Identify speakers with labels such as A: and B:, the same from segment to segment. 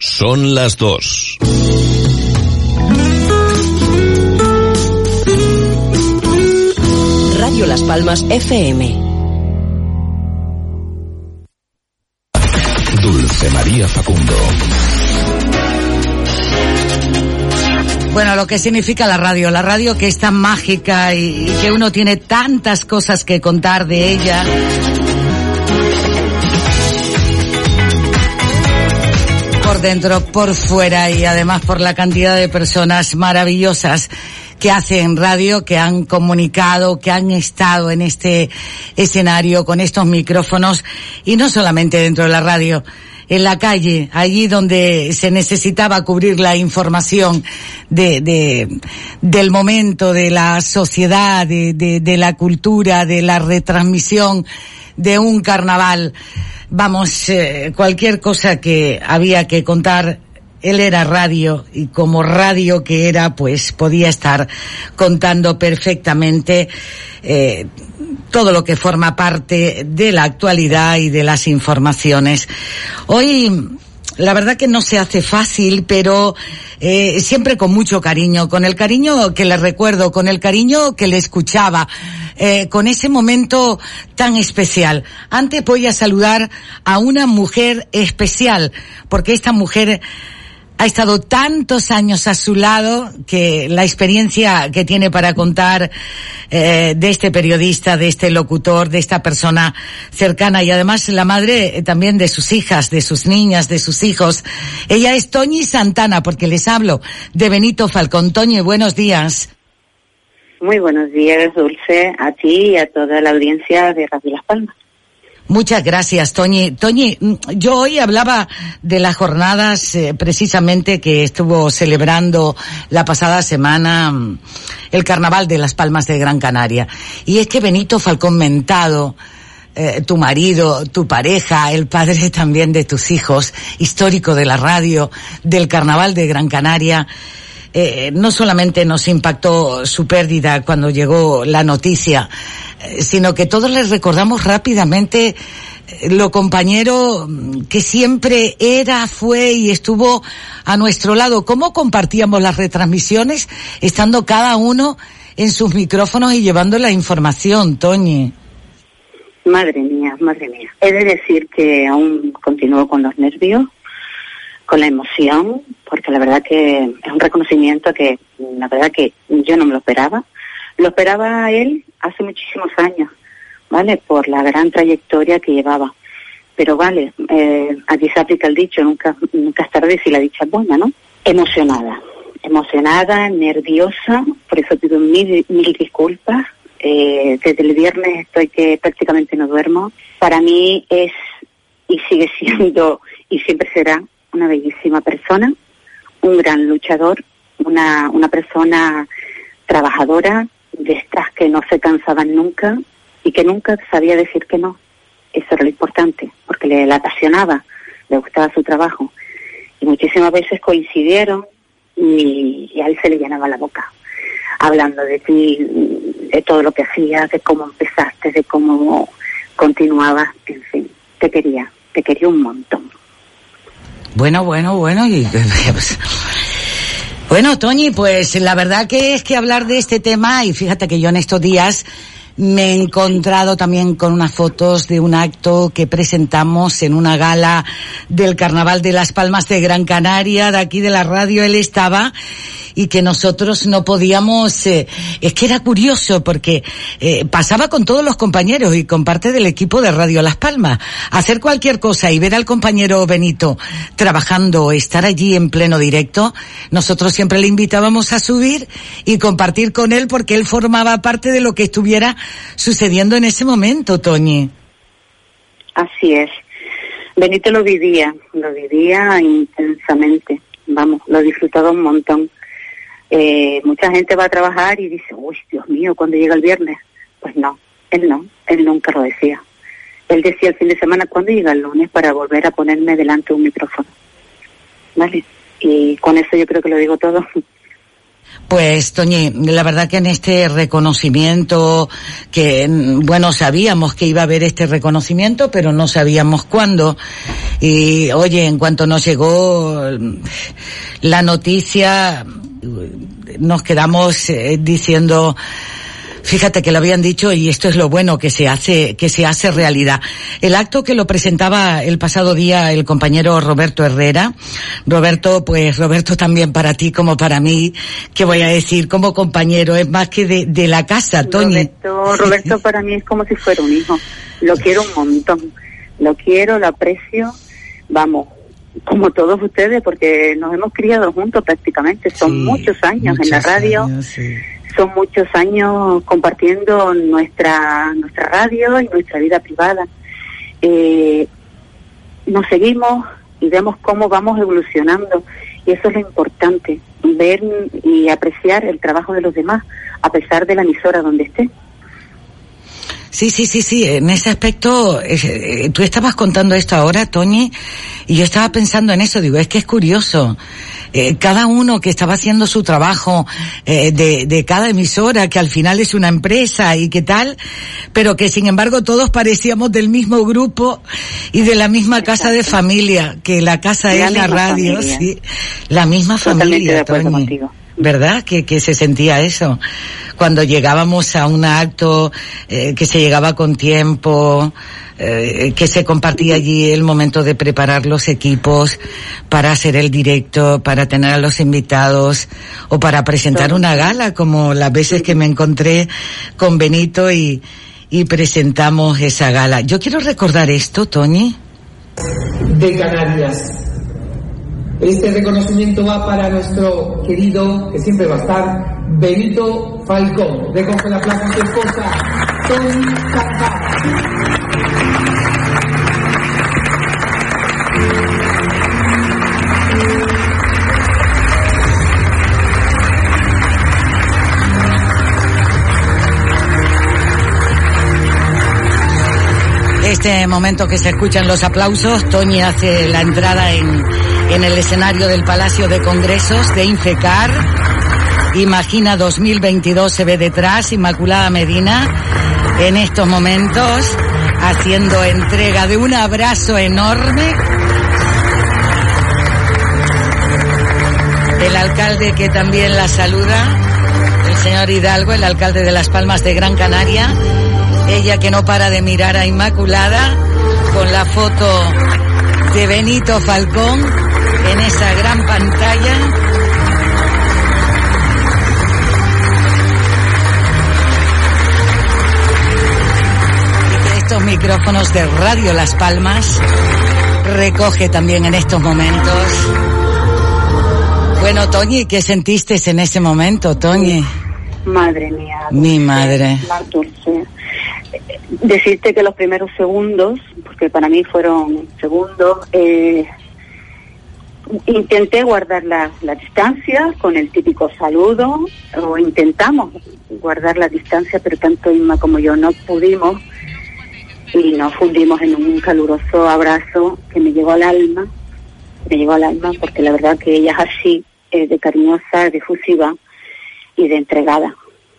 A: Son las dos.
B: Radio Las Palmas FM.
A: Dulce María Facundo.
C: Bueno, lo que significa la radio, la radio que es tan mágica y, y que uno tiene tantas cosas que contar de ella. Por dentro, por fuera y además por la cantidad de personas maravillosas que hacen radio, que han comunicado, que han estado en este escenario con estos micrófonos y no solamente dentro de la radio en la calle, allí donde se necesitaba cubrir la información de, de del momento, de la sociedad, de, de, de, la cultura, de la retransmisión de un carnaval. Vamos, eh, cualquier cosa que había que contar él era radio y como radio que era, pues podía estar contando perfectamente eh, todo lo que forma parte de la actualidad y de las informaciones. Hoy la verdad que no se hace fácil, pero eh, siempre con mucho cariño, con el cariño que le recuerdo, con el cariño que le escuchaba, eh, con ese momento tan especial. Antes voy a saludar a una mujer especial, porque esta mujer ha estado tantos años a su lado que la experiencia que tiene para contar eh, de este periodista, de este locutor, de esta persona cercana y además la madre también de sus hijas, de sus niñas, de sus hijos. Ella es Toñi Santana porque les hablo de Benito Falcón. Toñi, buenos días.
D: Muy buenos días, Dulce, a ti y a toda la audiencia de Radio Las Palmas.
C: Muchas gracias, Toñi. Toñi, yo hoy hablaba de las jornadas eh, precisamente que estuvo celebrando la pasada semana mm, el Carnaval de las Palmas de Gran Canaria. Y es que Benito Falcón Mentado, eh, tu marido, tu pareja, el padre también de tus hijos, histórico de la radio, del Carnaval de Gran Canaria, eh, no solamente nos impactó su pérdida cuando llegó la noticia, eh, sino que todos les recordamos rápidamente eh, lo compañero que siempre era, fue y estuvo a nuestro lado. ¿Cómo compartíamos las retransmisiones estando cada uno en sus micrófonos y llevando la información, Toñi?
D: Madre mía, madre mía. He de decir que aún continúo con los nervios, con la emoción, porque la verdad que es un reconocimiento que la verdad que yo no me lo esperaba. Lo esperaba él hace muchísimos años, ¿vale? Por la gran trayectoria que llevaba. Pero vale, eh, aquí se aplica el dicho, nunca, nunca es tarde si la dicha es buena, ¿no? Emocionada, emocionada, nerviosa, por eso pido mil, mil disculpas. Eh, desde el viernes estoy que prácticamente no duermo. Para mí es y sigue siendo y siempre será una bellísima persona, un gran luchador, una, una persona trabajadora, de estas que no se cansaban nunca y que nunca sabía decir que no. Eso era lo importante, porque le, apasionaba, le gustaba su trabajo. Y muchísimas veces coincidieron y, y a él se le llenaba la boca, hablando de ti, de todo lo que hacías, de cómo empezaste, de cómo continuabas, en fin, te quería, te quería un montón.
C: Bueno, bueno, bueno, y pues, bueno, Toñi, pues la verdad que es que hablar de este tema, y fíjate que yo en estos días me he encontrado también con unas fotos de un acto que presentamos en una gala del Carnaval de las Palmas de Gran Canaria, de aquí de la radio, él estaba, y que nosotros no podíamos, eh, es que era curioso porque eh, pasaba con todos los compañeros y con parte del equipo de Radio Las Palmas, hacer cualquier cosa y ver al compañero Benito trabajando, estar allí en pleno directo, nosotros siempre le invitábamos a subir y compartir con él porque él formaba parte de lo que estuviera sucediendo en ese momento, Toñi.
D: Así es. Benito lo vivía, lo vivía intensamente, vamos, lo disfrutaba un montón. Eh, mucha gente va a trabajar y dice, uy, Dios mío, cuando llega el viernes? Pues no, él no, él nunca lo decía. Él decía el fin de semana, ¿cuándo llega el lunes para volver a ponerme delante de un micrófono? ¿Vale? Y con eso yo creo que lo digo todo.
C: Pues, Toñi, la verdad que en este reconocimiento, que, bueno, sabíamos que iba a haber este reconocimiento, pero no sabíamos cuándo. Y, oye, en cuanto nos llegó la noticia, nos quedamos eh, diciendo, Fíjate que lo habían dicho y esto es lo bueno que se hace, que se hace realidad. El acto que lo presentaba el pasado día el compañero Roberto Herrera. Roberto, pues Roberto también para ti como para mí, que voy a decir como compañero, es más que de, de la casa, Toño.
D: Roberto, Roberto para mí es como si fuera un hijo. Lo quiero un montón. Lo quiero, lo aprecio. Vamos, como todos ustedes, porque nos hemos criado juntos prácticamente. Son muchos años en la radio son muchos años compartiendo nuestra nuestra radio y nuestra vida privada. Eh, nos seguimos y vemos cómo vamos evolucionando y eso es lo importante, ver y apreciar el trabajo de los demás a pesar de la emisora donde esté.
C: Sí, sí, sí, sí. En ese aspecto, eh, tú estabas contando esto ahora, Toñi, y yo estaba pensando en eso. Digo, es que es curioso. Eh, cada uno que estaba haciendo su trabajo eh, de, de cada emisora, que al final es una empresa y qué tal, pero que sin embargo todos parecíamos del mismo grupo y de la misma casa de familia, que la casa es la radio, sí. La misma familia, Toñi. ¿Verdad? Que, que se sentía eso. Cuando llegábamos a un acto, eh, que se llegaba con tiempo, eh, que se compartía allí el momento de preparar los equipos para hacer el directo, para tener a los invitados o para presentar una gala, como las veces que me encontré con Benito y, y presentamos esa gala. Yo quiero recordar esto, Tony.
E: De Canarias este reconocimiento va para nuestro querido, que siempre va a estar, Benito Falcón. Recoge la plaza a su esposa, Tony
C: Este momento que se escuchan los aplausos, Tony hace la entrada en en el escenario del Palacio de Congresos de Infecar. Imagina 2022 se ve detrás, Inmaculada Medina, en estos momentos, haciendo entrega de un abrazo enorme. El alcalde que también la saluda, el señor Hidalgo, el alcalde de Las Palmas de Gran Canaria, ella que no para de mirar a Inmaculada con la foto de Benito Falcón en esa gran pantalla. estos micrófonos de Radio Las Palmas recoge también en estos momentos. Bueno, Toñi, ¿qué sentiste en ese momento, Toñi?
D: Madre mía.
C: Mi madre.
D: Decirte que los primeros segundos, porque para mí fueron segundos, eh, intenté guardar la, la, distancia con el típico saludo, o intentamos guardar la distancia, pero tanto Inma como yo no pudimos y nos fundimos en un caluroso abrazo que me llegó al alma, me llegó al alma porque la verdad que ella es así, eh, de cariñosa, de fusiva y de entregada,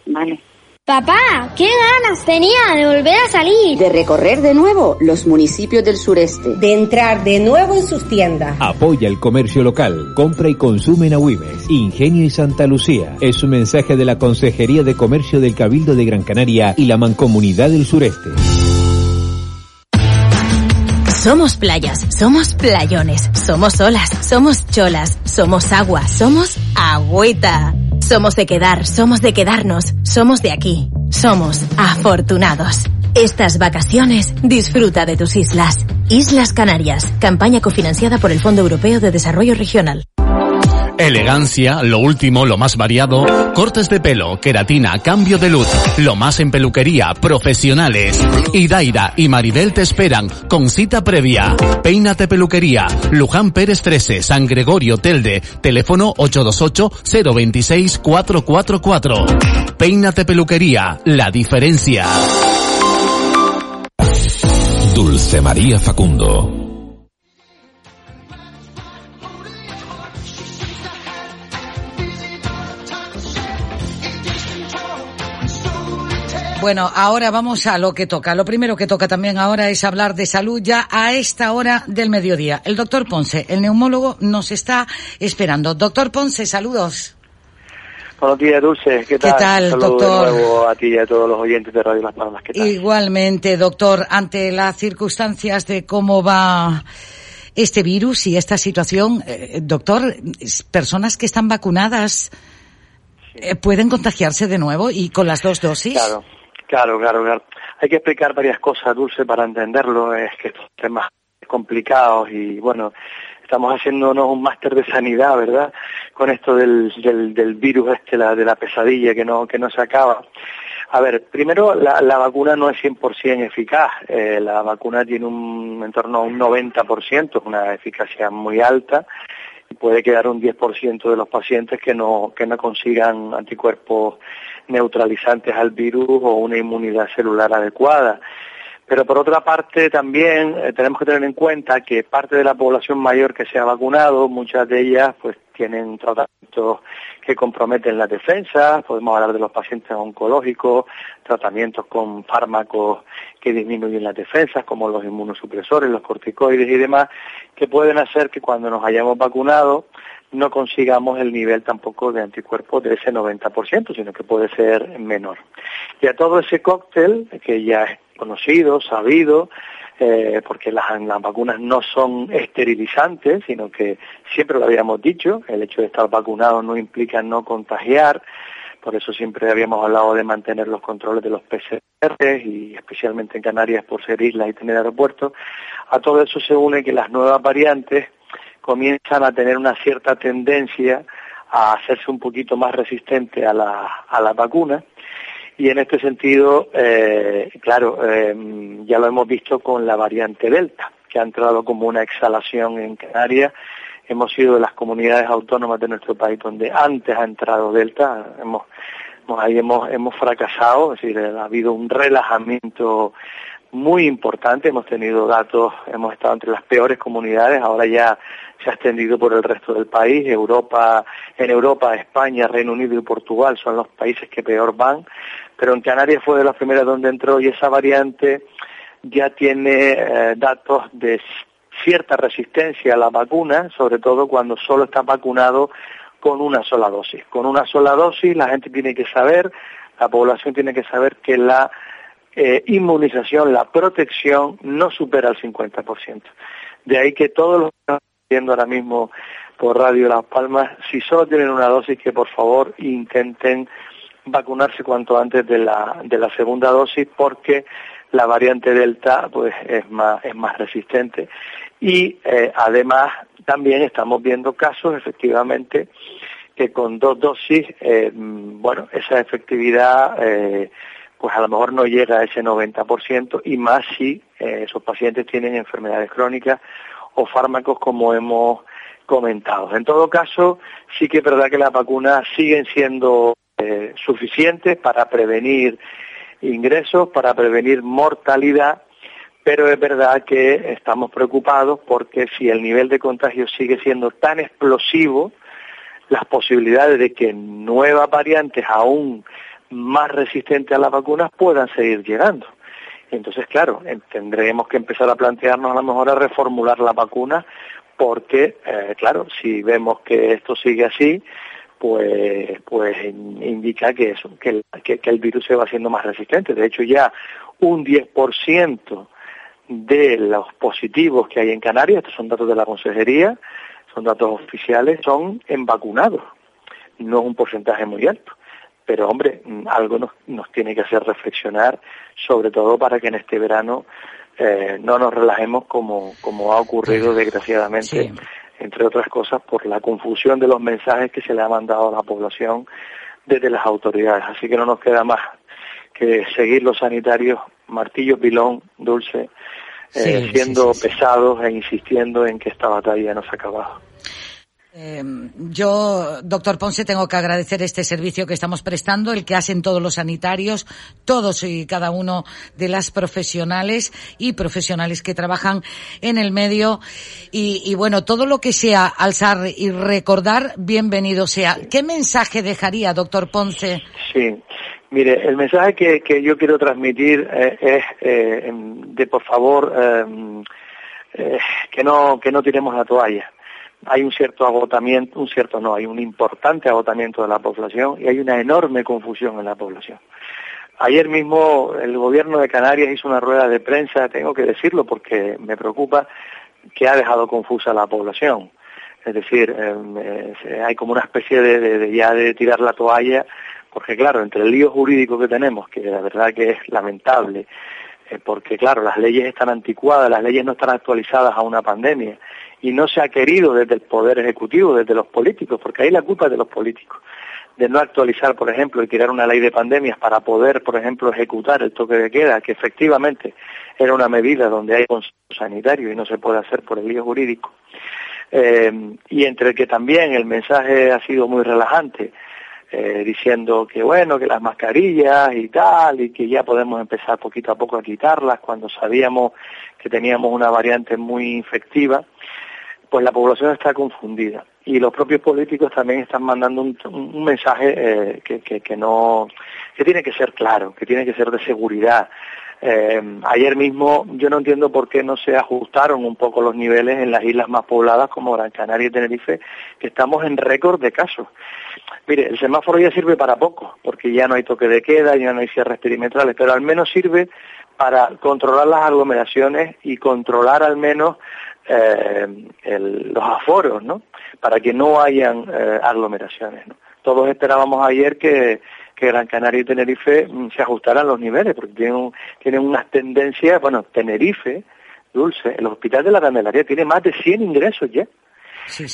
D: ¿vale?
F: Papá, qué ganas tenía de volver a salir.
G: De recorrer de nuevo los municipios del sureste.
H: De entrar de nuevo en sus tiendas.
A: Apoya el comercio local. Compra y consume en Agüimes. Ingenio y Santa Lucía. Es un mensaje de la Consejería de Comercio del Cabildo de Gran Canaria y la Mancomunidad del Sureste.
I: Somos playas, somos playones, somos olas, somos cholas, somos agua, somos agüita. Somos de quedar, somos de quedarnos, somos de aquí, somos afortunados. Estas vacaciones disfruta de tus islas. Islas Canarias, campaña cofinanciada por el Fondo Europeo de Desarrollo Regional.
J: Elegancia, lo último, lo más variado, cortes de pelo, queratina, cambio de luz, lo más en peluquería, profesionales. Idaira y Maribel te esperan con cita previa. Peínate peluquería, Luján Pérez 13, San Gregorio Telde, teléfono 828 026 444. Peínate peluquería, la diferencia.
A: Dulce María Facundo.
C: Bueno, ahora vamos a lo que toca. Lo primero que toca también ahora es hablar de salud ya a esta hora del mediodía. El doctor Ponce, el neumólogo, nos está esperando. Doctor Ponce, saludos.
K: Buenos días, Dulce. ¿Qué tal?
C: ¿Qué tal, doctor?
K: De nuevo a ti y a todos los oyentes de Radio Las Palmas. ¿Qué tal?
C: Igualmente, doctor, ante las circunstancias de cómo va este virus y esta situación, eh, doctor, personas que están vacunadas eh, pueden contagiarse de nuevo y con las dos dosis.
K: Claro. Claro, claro, claro. Hay que explicar varias cosas, Dulce, para entenderlo. Es que estos temas complicados y bueno, estamos haciéndonos un máster de sanidad, ¿verdad? Con esto del, del, virus este, la, de la pesadilla que no, que no se acaba. A ver, primero, la, la vacuna no es 100% eficaz. Eh, la vacuna tiene un en torno a un 90%, una eficacia muy alta. Puede quedar un 10% de los pacientes que no, que no consigan anticuerpos neutralizantes al virus o una inmunidad celular adecuada. Pero por otra parte también eh, tenemos que tener en cuenta que parte de la población mayor que se ha vacunado, muchas de ellas pues tienen tratamientos que comprometen la defensa, podemos hablar de los pacientes oncológicos, tratamientos con fármacos que disminuyen las defensas, como los inmunosupresores, los corticoides y demás, que pueden hacer que cuando nos hayamos vacunado no consigamos el nivel tampoco de anticuerpos de ese 90%, sino que puede ser menor. Y a todo ese cóctel, que ya es conocido, sabido, eh, porque las, vacunas no son esterilizantes, sino que siempre lo habíamos dicho, el hecho de estar vacunado no implica no contagiar, por eso siempre habíamos hablado de mantener los controles de los PCR y especialmente en Canarias por ser isla y tener aeropuertos. A todo eso se une que las nuevas variantes comienzan a tener una cierta tendencia a hacerse un poquito más resistente a la, a la vacuna. Y en este sentido, eh, claro, eh, ya lo hemos visto con la variante Delta, que ha entrado como una exhalación en Canarias. Hemos sido de las comunidades autónomas de nuestro país donde antes ha entrado Delta. Hemos, ahí hemos, hemos fracasado, es decir, ha habido un relajamiento muy importante. Hemos tenido datos, hemos estado entre las peores comunidades. Ahora ya se ha extendido por el resto del país. Europa, en Europa, España, Reino Unido y Portugal son los países que peor van, pero en Canarias fue de las primeras donde entró y esa variante ya tiene eh, datos de cierta resistencia a la vacuna, sobre todo cuando solo está vacunado con una sola dosis. Con una sola dosis la gente tiene que saber, la población tiene que saber que la eh, inmunización, la protección no supera el 50%. De ahí que todos los viendo ahora mismo por Radio Las Palmas, si solo tienen una dosis, que por favor intenten vacunarse cuanto antes de la, segunda dosis porque la variante Delta pues es más, es más resistente. Y eh, además también estamos viendo casos efectivamente que con dos dosis, eh, bueno, esa efectividad pues a lo mejor no llega a ese 90% y más si esos pacientes tienen enfermedades crónicas o fármacos como hemos comentado. En todo caso, sí que es verdad que las vacunas siguen siendo eh, suficientes para prevenir ingresos, para prevenir mortalidad, pero es verdad que estamos preocupados porque si el nivel de contagio sigue siendo tan explosivo, las posibilidades de que nuevas variantes aún más resistentes a las vacunas puedan seguir llegando. Entonces, claro, tendremos que empezar a plantearnos a lo mejor a reformular la vacuna porque, eh, claro, si vemos que esto sigue así, pues, pues indica que, eso, que, el virus se va haciendo más resistente. De hecho, ya un 10% de los positivos que hay en Canarias, estos son datos de la consejería, son datos oficiales, son en vacunados. No es un porcentaje muy alto pero hombre, mm, algo nos, nos tiene que hacer reflexionar, sobre todo para que en este verano eh, no nos relajemos como, como ha ocurrido desgraciadamente entre otras cosas por la confusión de los mensajes que se le ha mandado a la población desde las autoridades. Así que no nos queda más que seguir los sanitarios, martillo, pilón, dulce, eh, siendo pesados e insistiendo en que esta batalla no se ha acabado.
C: Eh, yo, doctor Ponce, tengo que agradecer este servicio que estamos prestando, el que hacen todos los sanitarios, todos y cada uno de las profesionales y profesionales que trabajan en el medio. Y, y bueno, todo lo que sea alzar y recordar, bienvenido sea. ¿Qué mensaje dejaría, doctor Ponce?
K: Sí. Mire, el mensaje que, que yo quiero transmitir eh, es eh, de, por favor, eh, eh, que no que no tiremos la toalla hay un cierto agotamiento, un cierto no, hay un importante agotamiento de la población y hay una enorme confusión en la población. Ayer mismo el gobierno de Canarias hizo una rueda de prensa, tengo que decirlo porque me preocupa, que ha dejado confusa a la población. Es decir, em, eh, hay como una especie de, ya de tirar la toalla, porque claro, entre el lío jurídico que tenemos, que la verdad que es lamentable, eh, porque claro, las leyes están anticuadas, las leyes no están actualizadas a una pandemia, y no se ha querido desde el Poder Ejecutivo, desde los políticos, porque ahí la culpa es de los políticos, de no actualizar, por ejemplo, y tirar una ley de pandemias para poder, por ejemplo, ejecutar el toque de queda, que efectivamente era una medida donde hay consenso sanitario y no se puede hacer por el lío jurídico. Eh, y entre que también el mensaje ha sido muy relajante, eh, diciendo que bueno, que las mascarillas y tal, y que ya podemos empezar poquito a poco a quitarlas cuando sabíamos que teníamos una variante muy infectiva, pues la población está confundida y los propios políticos también están mandando un, mensaje eh, que, que, no que tiene que ser claro, que tiene que ser de seguridad. Eh, ayer mismo yo no entiendo por qué no se ajustaron un poco los niveles en las islas más pobladas como Gran Canaria y Tenerife, que estamos en récord de casos. Mire, el semáforo ya sirve para poco, porque ya no hay toque de queda, ya no hay cierres perimetrales, pero al menos sirve para controlar las aglomeraciones y controlar al menos eh, los aforos, ¿no? Para que no hayan eh, aglomeraciones, ¿no? Todos esperábamos ayer que, que Gran Canaria y Tenerife mm, se ajustaran los niveles, porque tienen, tienen unas tendencias, bueno, Tenerife, Dulce, el Hospital de la Candelaria tiene más de 100 ingresos ya.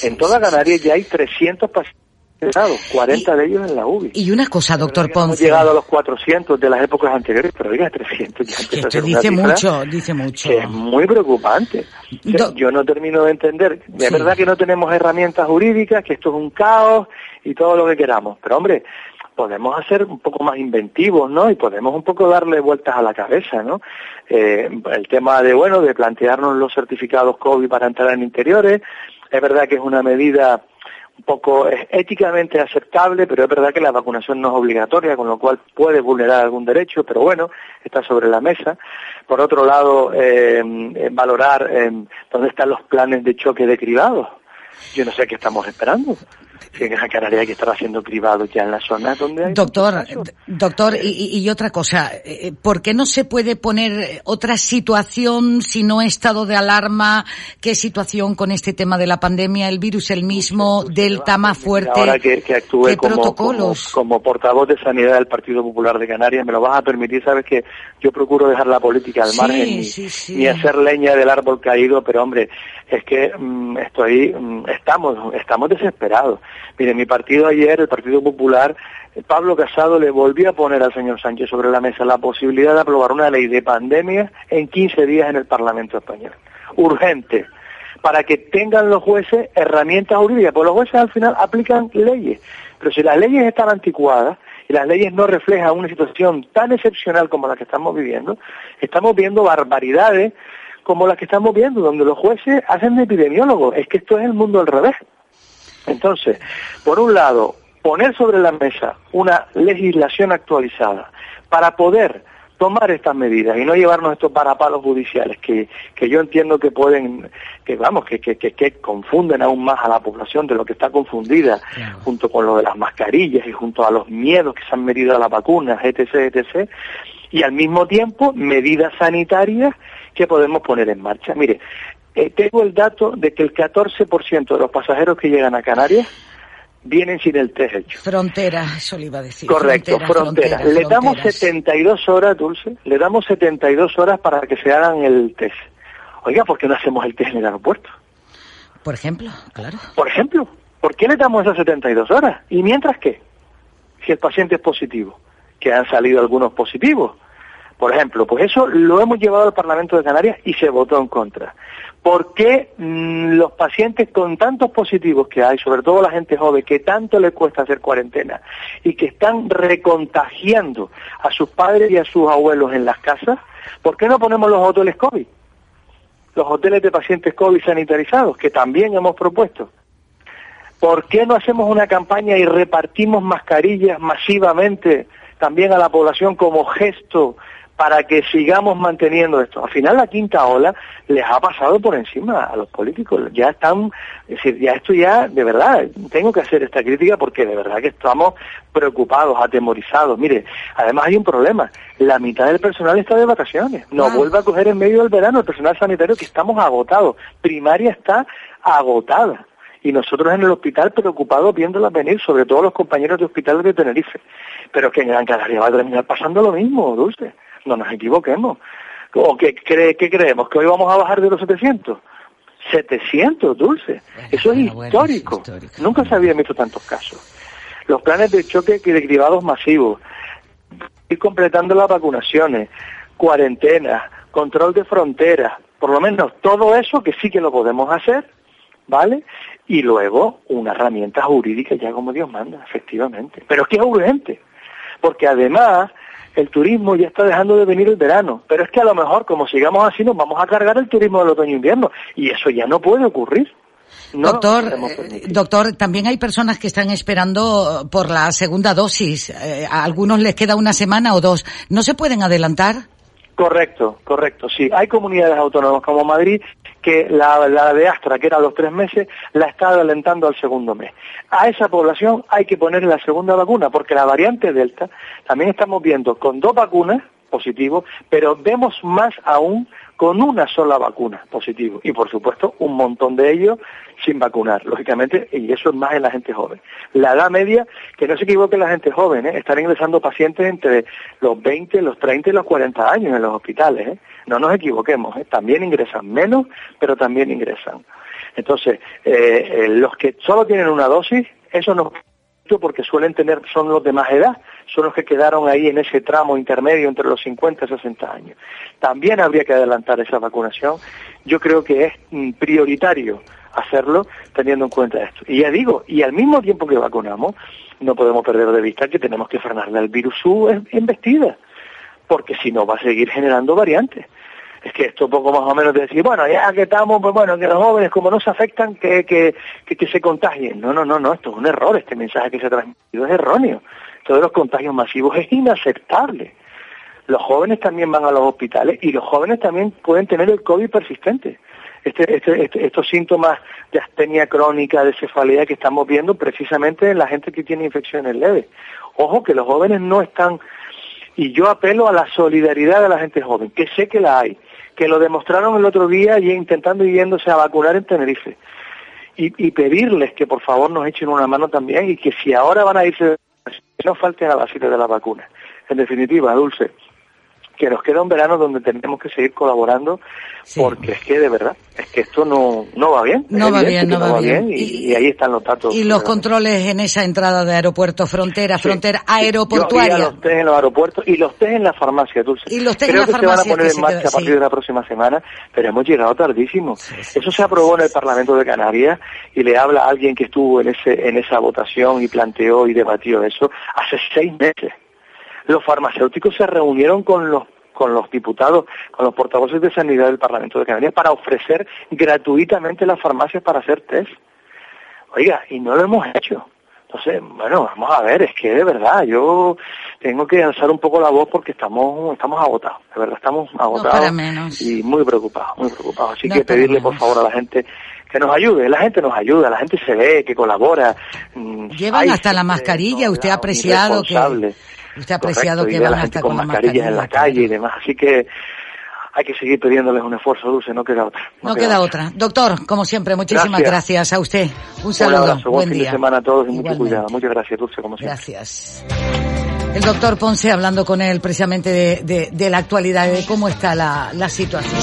K: en toda Canarias ya hay 300 pacientes 40 de ellos en la UBI.
C: Y una cosa, doctor Ponce.
K: Hemos llegado a los 400 de las épocas anteriores, pero diga 300
C: ya dice mucho, dice mucho.
K: es muy preocupante. yo no termino de entender. De verdad que no tenemos herramientas jurídicas, que esto es un caos y todo lo que queramos. Pero hombre, podemos hacer un poco más inventivos, ¿no? Y podemos un poco darle vueltas a la cabeza, ¿no? Eh, el tema de, bueno, de plantearnos los certificados COVID para entrar en interiores, es verdad que es una medida poco es éticamente aceptable, pero es verdad que la vacunación no es obligatoria, con lo cual puede vulnerar algún derecho, pero bueno, está sobre la mesa. Por otro lado, eh, valorar eh, dónde están los planes de choque de cribados. Yo no sé qué estamos esperando que en Canaria hay que haciendo privado ya en la zona donde hay...
C: Doctor, doctor, y, y, otra cosa, eh, ¿por qué no se puede poner otra situación si no estado de alarma? ¿Qué situación con este tema de la pandemia? ¿El virus el mismo? ¿Delta más fuerte?
K: Ahora que, que actúe como, como, portavoz de sanidad del Partido Popular de Canarias, me lo vas a permitir, sabes que yo procuro dejar la política al margen y hacer leña del árbol caído, pero hombre, es que mm, estoy, mm, estamos, estamos desesperados. Mire, mi partido ayer, el Partido Popular, Pablo Casado le volvió a poner al señor Sánchez sobre la mesa la posibilidad de aprobar una ley de pandemia en 15 días en el Parlamento español. Urgente. Para que tengan los jueces herramientas jurídicas, porque los jueces al final aplican leyes. Pero si las leyes están anticuadas, y las leyes no reflejan una situación tan excepcional como la que estamos viviendo, estamos viendo barbaridades como las que estamos viendo, donde los jueces hacen de epidemiólogos. Es que esto es el mundo al revés. Entonces, por un lado, poner sobre la mesa una legislación actualizada para poder tomar estas medidas y no llevarnos estos parapalos judiciales que, que yo entiendo que pueden, que vamos, que, que, que, confunden aún más a la población de lo que está confundida, junto con lo de las mascarillas y junto a los miedos que se han medido a las vacunas, etc., etc., y al mismo tiempo medidas sanitarias que podemos poner en marcha. Mire, eh, tengo el dato de que el 14% de los pasajeros que llegan a Canarias vienen sin el test hecho.
C: Frontera, eso le iba a decir.
K: Correcto, frontera. le damos 72 horas, Dulce, le damos 72 horas para que se hagan el test. Oiga, ¿por qué no hacemos el test en el aeropuerto?
C: Por ejemplo, claro.
K: Por ejemplo, ¿por qué le damos esas 72 horas? ¿Y mientras qué? Si el paciente es positivo, que han salido algunos positivos. Por ejemplo, pues eso lo hemos llevado al Parlamento de Canarias y se votó en contra. ¿Por qué mm, los pacientes con tantos positivos que hay, sobre todo la gente joven, que tanto le cuesta hacer cuarentena y que están recontagiando a sus padres y a sus abuelos en las casas, ¿por qué no ponemos los hoteles COVID? Los hoteles de pacientes COVID sanitarizados, que también hemos propuesto. ¿Por qué no hacemos una campaña y repartimos mascarillas masivamente también a la población como gesto para que sigamos manteniendo esto. Al final la quinta ola les ha pasado por encima a los políticos. Ya están, es decir, ya esto ya, de verdad, tengo que hacer esta crítica porque de verdad que estamos preocupados, atemorizados. Mire, además hay un problema. La mitad del personal está de vacaciones. Nos vuelve a coger en medio del verano el personal sanitario que estamos agotados. Primaria está agotada y nosotros en el hospital preocupados viéndolas venir, sobre todo los compañeros de hospitales de Tenerife. Pero que en Gran Canaria va a terminar pasando lo mismo, Dulce no nos equivoquemos. ¿O qué, cree, qué creemos? ¿Que hoy vamos a bajar de los 700? 700, dulce. Eso es histórico. Nunca se habían visto tantos casos. Los planes de choque y de cribados masivos, ir completando las vacunaciones, cuarentena, control de fronteras, por lo menos todo eso que sí que lo podemos hacer, ¿vale? Y luego una herramienta jurídica ya como Dios manda, efectivamente. Pero es que es urgente, porque además el turismo ya está dejando de venir el verano, pero es que a lo mejor como sigamos así nos vamos a cargar el turismo del otoño-invierno y eso ya no puede ocurrir.
C: doctor, eh, doctor, también hay personas que están esperando por la segunda dosis. Eh, a algunos les queda una semana o dos. ¿No se pueden adelantar?
K: Correcto, correcto, sí. Hay comunidades autónomas como Madrid que la, de Astra, que era los tres meses, la está adelantando al segundo mes. A esa población hay que ponerle la segunda vacuna, porque la variante Delta también estamos viendo con dos vacunas positivos, pero vemos más aún con una sola vacuna positivo y por supuesto un montón de ellos sin vacunar, lógicamente, y eso es más en la gente joven. La edad media, que no se equivoque la gente joven, ¿eh? están ingresando pacientes entre los 20, los 30 y los 40 años en los hospitales, ¿eh? no nos equivoquemos, ¿eh? también ingresan menos, pero también ingresan. Entonces, los que solo tienen una dosis, eso no porque suelen tener, son los de más edad, son los que quedaron ahí en ese tramo intermedio entre los 50 y 60 años. También habría que adelantar esa vacunación. Yo creo que es mm, prioritario hacerlo teniendo en cuenta esto. Y ya digo, y al mismo tiempo que vacunamos, no podemos perder de vista que tenemos que frenarle al virus su embestida, porque si no va a seguir generando variantes es que esto poco más o menos de decir, bueno, ya que estamos, pues bueno, que los jóvenes como no se afectan, que, que, que, se contagien. No, no, no, no, esto es un error, este mensaje que se ha transmitido es erróneo. Todos los contagios masivos es inaceptable. Los jóvenes también van a los hospitales y los jóvenes también pueden tener el COVID persistente. Este, este, este, estos síntomas de astenia crónica, de cefalea que estamos viendo precisamente en la gente que tiene infecciones leves. Ojo que los jóvenes no están, y yo apelo a la solidaridad de la gente joven, que sé que la hay, que lo demostraron el otro día y intentando yéndose a vacunar en Tenerife. Y, pedirles que por favor nos echen una mano también y que si ahora van a irse, que no falten a la cita de la vacuna. En definitiva, Dulce, que nos queda un verano donde tenemos que seguir colaborando porque es que de verdad, es que esto no, no va bien.
C: No va bien, no, va, bien.
K: y, ahí están los datos.
C: Y los controles en esa entrada de aeropuerto, frontera, frontera aeroportuaria.
K: los test en los aeropuertos y los test en la farmacia, Dulce.
C: Y los test
K: Creo
C: en
K: la que se van a poner en marcha a partir de la próxima semana, pero hemos llegado tardísimo. Eso se aprobó en el Parlamento de Canarias y le habla a alguien que estuvo en ese en esa votación y planteó y debatió eso hace seis meses los farmacéuticos se reunieron con los con los diputados, con los portavoces de sanidad del Parlamento de Canarias para ofrecer gratuitamente las farmacias para hacer test. Oiga, y no lo hemos hecho. Entonces, bueno, vamos a ver, es que de verdad, yo tengo que alzar un poco la voz porque estamos estamos agotados, de verdad, estamos agotados y muy preocupados, muy preocupados. Así que pedirle por favor a la gente que nos ayude, la gente nos ayuda, la gente se ve, que colabora.
C: Mm, Llevan hasta la mascarilla, usted ha apreciado que Usted ha apreciado que van hasta con,
K: mascarillas en la calle y demás. Así que hay que seguir pidiéndoles un esfuerzo dulce, no queda otra.
C: No, queda, otra. Doctor, como siempre, muchísimas gracias, a usted. Un saludo.
K: Un buen, fin de semana a todos y mucho cuidado. Muchas gracias, Dulce, como siempre.
C: Gracias. El doctor Ponce hablando con él precisamente de, de, de la actualidad, de cómo está la, la situación.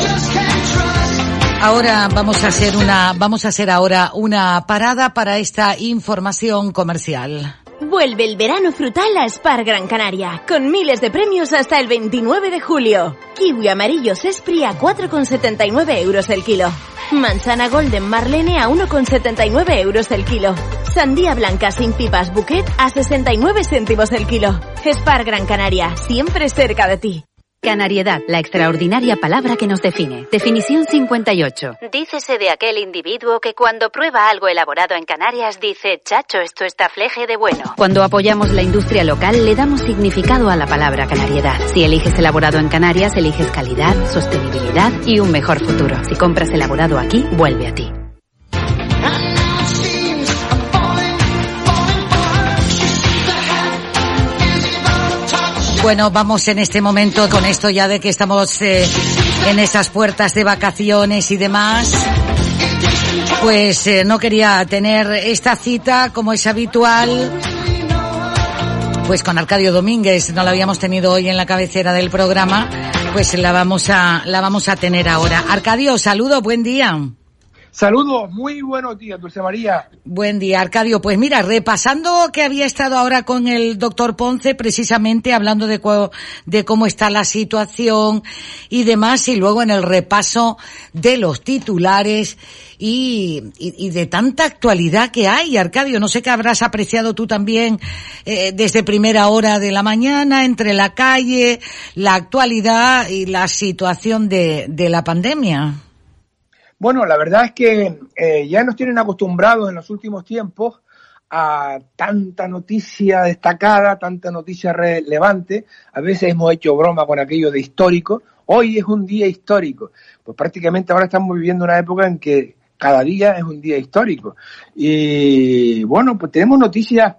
C: Ahora vamos a hacer una, vamos a hacer ahora una parada para esta información comercial.
I: Vuelve el verano frutal a Spar Gran Canaria, con miles de premios hasta el 29 de julio. Kiwi amarillo Sespri a 4,79 euros el kilo. Manzana Golden Marlene a 1,79 euros el kilo. Sandía blanca sin pipas Bouquet a 69 céntimos el kilo. Spar Gran Canaria, siempre cerca de ti.
L: Canariedad, la extraordinaria palabra que nos define. Definición 58. Dícese de aquel individuo que cuando prueba algo elaborado en Canarias dice, chacho, esto está fleje de bueno. Cuando apoyamos la industria local le damos significado a la palabra canariedad. Si eliges elaborado en Canarias, eliges calidad, sostenibilidad y un mejor futuro. Si compras elaborado aquí, vuelve a ti.
C: Bueno, vamos en este momento con esto ya de que estamos eh, en esas puertas de vacaciones y demás. Pues eh, no quería tener esta cita como es habitual. Pues con Arcadio Domínguez, no la habíamos tenido hoy en la cabecera del programa, pues la vamos a, la vamos a tener ahora. Arcadio, saludo, buen día.
M: Saludos, muy buenos días, Dulce María.
C: Buen día, Arcadio. Pues mira, repasando que había estado ahora con el doctor Ponce, precisamente hablando de, de cómo está la situación y demás, y luego en el repaso de los titulares y, de tanta actualidad que hay, Arcadio. No sé qué habrás apreciado tú también eh, desde primera hora de la mañana, entre la calle, la actualidad y la situación de, de la pandemia.
M: Bueno, la verdad es que eh, ya nos tienen acostumbrados en los últimos tiempos a tanta noticia destacada, tanta noticia relevante. A veces hemos hecho broma con aquello de histórico. Hoy es un día histórico. Pues prácticamente ahora estamos viviendo una época en que cada día es un día histórico. Y bueno, pues tenemos noticias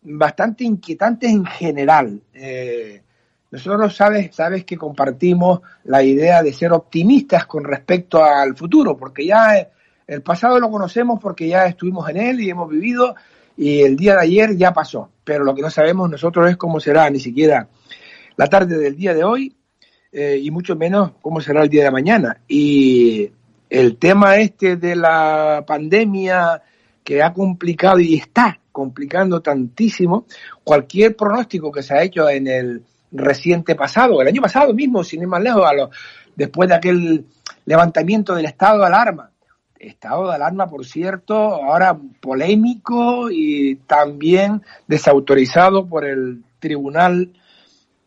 M: bastante inquietantes en general. Eh, nosotros sabes, sabes que compartimos la idea de ser optimistas con respecto al futuro, porque ya el pasado lo conocemos porque ya estuvimos en él y hemos vivido y el día de ayer ya pasó, pero lo que no sabemos nosotros es cómo será ni siquiera la tarde del día de hoy eh, y mucho menos cómo será el día de mañana. Y el tema este de la pandemia que ha complicado y está complicando tantísimo, cualquier pronóstico que se ha hecho en el reciente pasado, el año pasado mismo, sin ir más lejos, a lo, después de aquel levantamiento del estado de alarma. Estado de alarma, por cierto, ahora polémico y también desautorizado por el Tribunal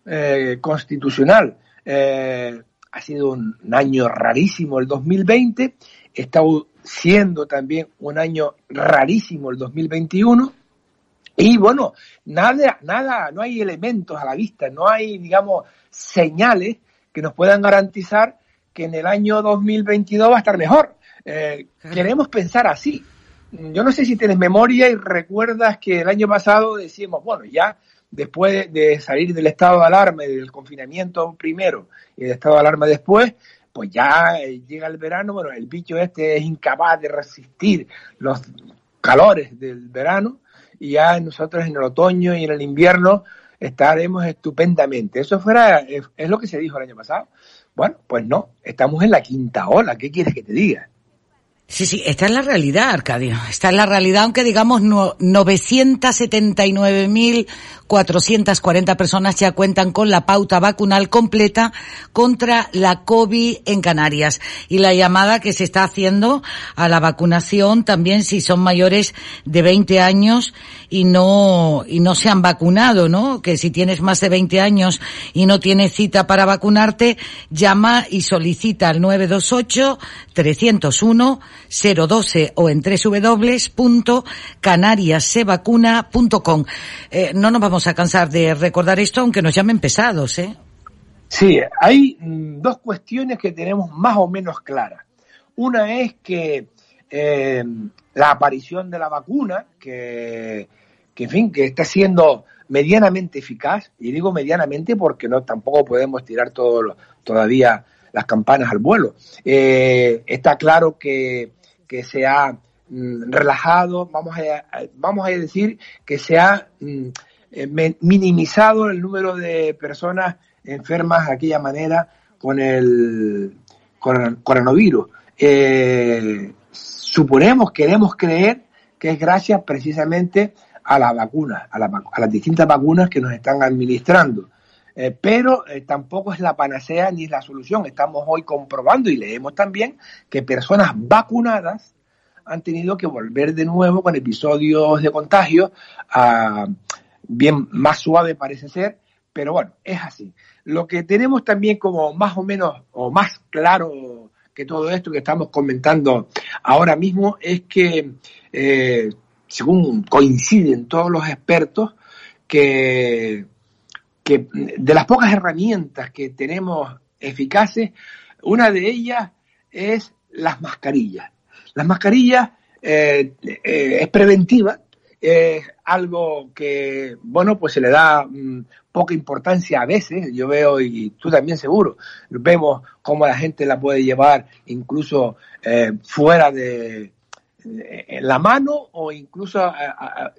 M: eh, Constitucional. Eh, ha sido un año rarísimo el 2020, está siendo también un año rarísimo el 2021 y bueno, nada, nada, no hay elementos a la vista, no hay, digamos, señales que nos puedan garantizar que en el año 2022 va a estar mejor. Eh, queremos pensar así. Yo no sé si tienes memoria y recuerdas que el año pasado decíamos, bueno, ya después de salir del estado de alarma y del confinamiento primero y del estado de alarma después, pues ya eh, llega el verano, bueno, el bicho este es incapaz de resistir los calores del verano y ya nosotros en el otoño y en el invierno estaremos estupendamente. Eso fuera, es, lo que se dijo el año pasado. Bueno, pues no, estamos en la quinta ola, ¿qué quieres que te diga?
C: Sí, sí, esta es la realidad, Arcadio. Esta es la realidad, aunque digamos no, 979.440 personas ya cuentan con la pauta vacunal completa contra la COVID en Canarias. Y la llamada que se está haciendo a la vacunación también si son mayores de 20 años y no, y no se han vacunado, ¿no? Que si tienes más de 20 años y no tienes cita para vacunarte, llama y solicita al 928 301 012 o en www.canariasevacuna.com. Eh, no nos vamos a cansar de recordar esto, aunque nos llamen pesados, ¿eh?
M: Sí, hay mm, dos cuestiones que tenemos más o menos claras. Una es que eh, la aparición de la vacuna, que, que, en fin, que está siendo medianamente eficaz, y digo medianamente porque no tampoco podemos tirar todo todavía las campanas al vuelo. Eh, está claro que, que se ha mm, relajado, vamos a, vamos a decir que se ha mm, eh, minimizado el número de personas enfermas de aquella manera con el, coronavirus. eh, suponemos, queremos creer que es gracias precisamente a las vacunas, a, a las distintas vacunas que nos están administrando. Eh, pero eh, tampoco es la panacea ni es la solución. Estamos hoy comprobando y leemos también que personas vacunadas han tenido que volver de nuevo con episodios de contagio, ah, bien más suave parece ser, pero bueno, es así. Lo que tenemos también como más o menos, o más claro que todo esto que estamos comentando ahora mismo, es que, eh, según coinciden todos los expertos, que que de las pocas herramientas que tenemos eficaces, una de ellas es las mascarillas. Las mascarillas eh, eh, es preventiva, es algo que, bueno, pues se le da mm, poca importancia a veces, yo veo, y tú también seguro, vemos cómo la gente la puede llevar incluso eh, fuera de, en la mano o incluso,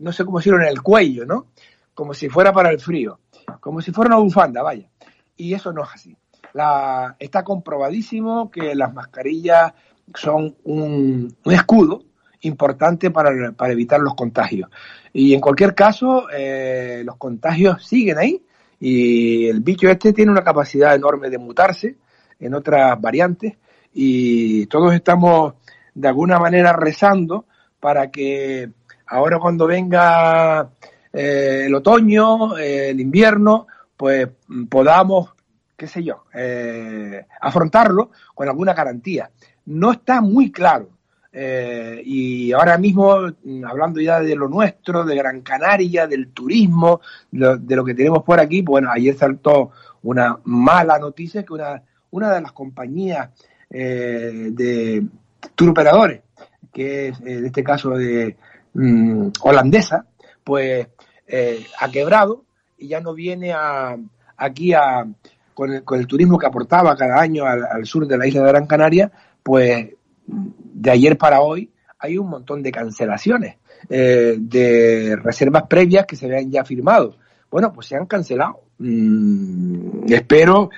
M: no sé cómo decirlo, en el cuello, ¿no? Como si fuera para el frío como si fuera una bufanda, vaya. Y eso no es así. Está comprobadísimo que las mascarillas son un, escudo importante para, para, evitar los contagios. Y en cualquier caso, eh, los contagios siguen ahí y el bicho este tiene una capacidad enorme de mutarse en otras variantes y todos estamos de alguna manera rezando para que ahora cuando venga eh, el otoño, eh, el invierno, pues podamos, qué sé yo, eh, afrontarlo con alguna garantía. No está muy claro. y ahora mismo, hablando ya de lo nuestro, de Gran Canaria, del turismo, de lo, que tenemos por aquí, pues bueno, ayer saltó una mala noticia que una, una de las compañías de tour operadores, que es en este caso de mm, holandesa, pues eh, ha quebrado y ya no viene a, aquí a, con, el, turismo que aportaba cada año al, sur de la isla de Gran Canaria, pues de ayer para hoy hay un montón de cancelaciones eh, de reservas previas que se habían ya firmado. Bueno, pues se han cancelado. Mm, espero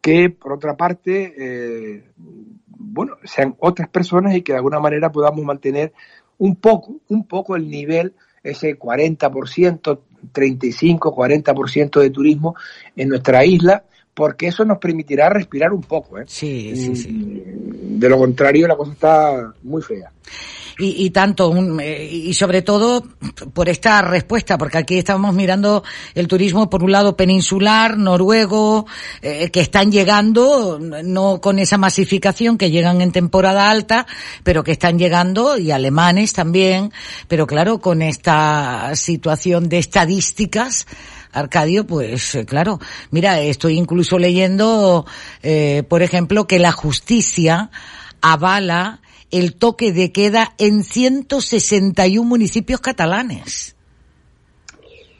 M: que, por otra parte, eh, bueno, sean otras personas y que de alguna manera podamos mantener un poco, un poco el nivel ese 40%, 35, 40% de turismo en nuestra isla, porque eso nos permitirá respirar un poco. ¿eh?
C: Sí, sí, sí.
M: De lo contrario, la cosa está muy fea
C: y, tanto, eh, y sobre todo por esta respuesta, porque aquí estamos mirando el turismo por un lado peninsular, noruego, eh, que están llegando, no con esa masificación que llegan en temporada alta, pero que están llegando, y alemanes también, pero claro, con esta situación de estadísticas, Arcadio, pues eh, claro, mira, estoy incluso leyendo, por ejemplo, que la justicia avala el toque de queda en 161 municipios catalanes.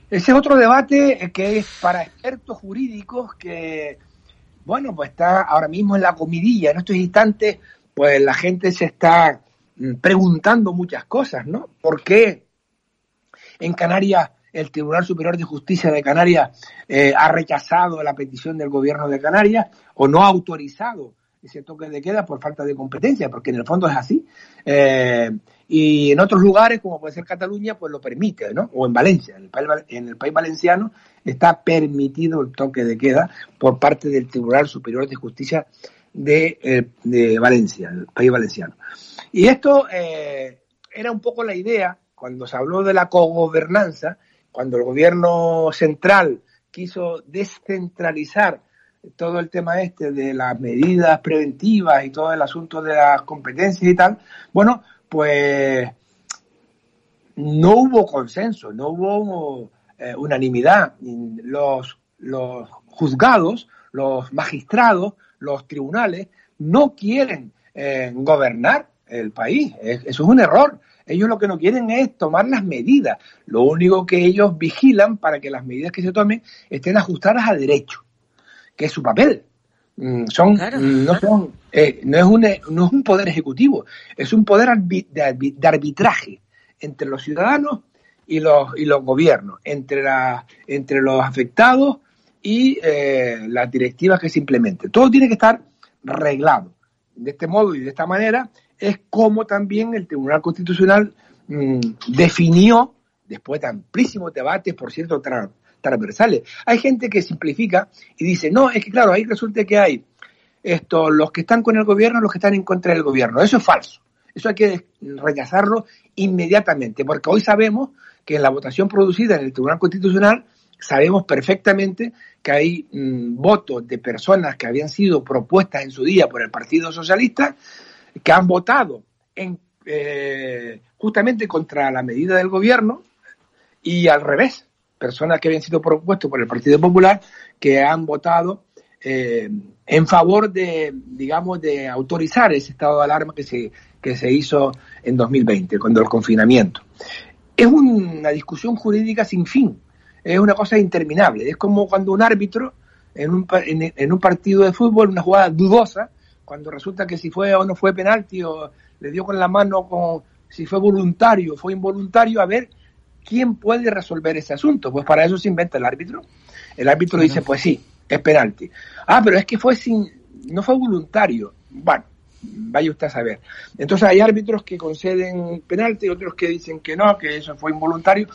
M: Ese es otro debate que es para expertos jurídicos que, bueno, pues está ahora mismo en la comidilla. En estos instantes, pues la gente se está mm, preguntando muchas cosas, ¿no? ¿Por qué en Canarias el Tribunal Superior de Justicia de Canarias eh, ha rechazado la petición del gobierno de Canarias o no ha autorizado ese toque de queda por falta de competencia, porque en el fondo es así. Eh, y en otros lugares, como puede ser Cataluña, pues lo permite, ¿no? O en Valencia, en el, país, valenciano está permitido el toque de queda por parte del Tribunal Superior de Justicia de, eh, Valencia, el país valenciano. Y esto eh, era un poco la idea cuando se habló de la cogobernanza, cuando el gobierno central quiso descentralizar todo el tema este de las medidas preventivas y todo el asunto de las competencias y tal, bueno, pues no hubo consenso, no hubo eh, unanimidad. Los, los juzgados, los magistrados, los tribunales no quieren eh, gobernar el país. Eso es un error. Ellos lo que no quieren es tomar las medidas. Lo único que ellos vigilan para que las medidas que se tomen estén ajustadas a derecho que es su papel. Mm, son, no, son eh, no, es un, no es un poder ejecutivo, es un poder de arbitraje entre los ciudadanos y los, y los gobiernos, entre, la, entre los afectados y eh, las directivas que se implementen. Todo tiene que estar reglado. de este modo y de esta manera es como también el Tribunal Constitucional mm, definió, después de amplísimos debates, por cierto, transversales. Hay gente que simplifica y dice, no, es que claro, ahí resulta que hay esto, los que están con el gobierno, los que están en contra del gobierno. Eso es falso. Eso hay que rechazarlo inmediatamente, porque hoy sabemos que en la votación producida en el Tribunal Constitucional sabemos perfectamente que hay mm, votos de personas que habían sido propuestas en su día por el Partido Socialista que han votado en, eh, justamente contra la medida del gobierno y al revés, personas que habían sido propuestas por el Partido Popular que han votado eh, en favor de, digamos, de autorizar ese estado de alarma que se, que se hizo en 2020, cuando el confinamiento. Es una discusión jurídica sin fin, es una cosa interminable. Es como cuando un árbitro en un, en, un partido de fútbol, una jugada dudosa, cuando resulta que si fue o no fue penalti o le dio con la mano con si fue voluntario o fue involuntario, a ver quién puede resolver ese asunto. Pues para eso se inventa el árbitro. El árbitro dice, pues sí, es penalti. Ah, pero es que fue sin, no fue voluntario. Bueno, vaya usted a saber. Entonces hay árbitros que conceden penalti y otros que dicen que no, que eso fue involuntario.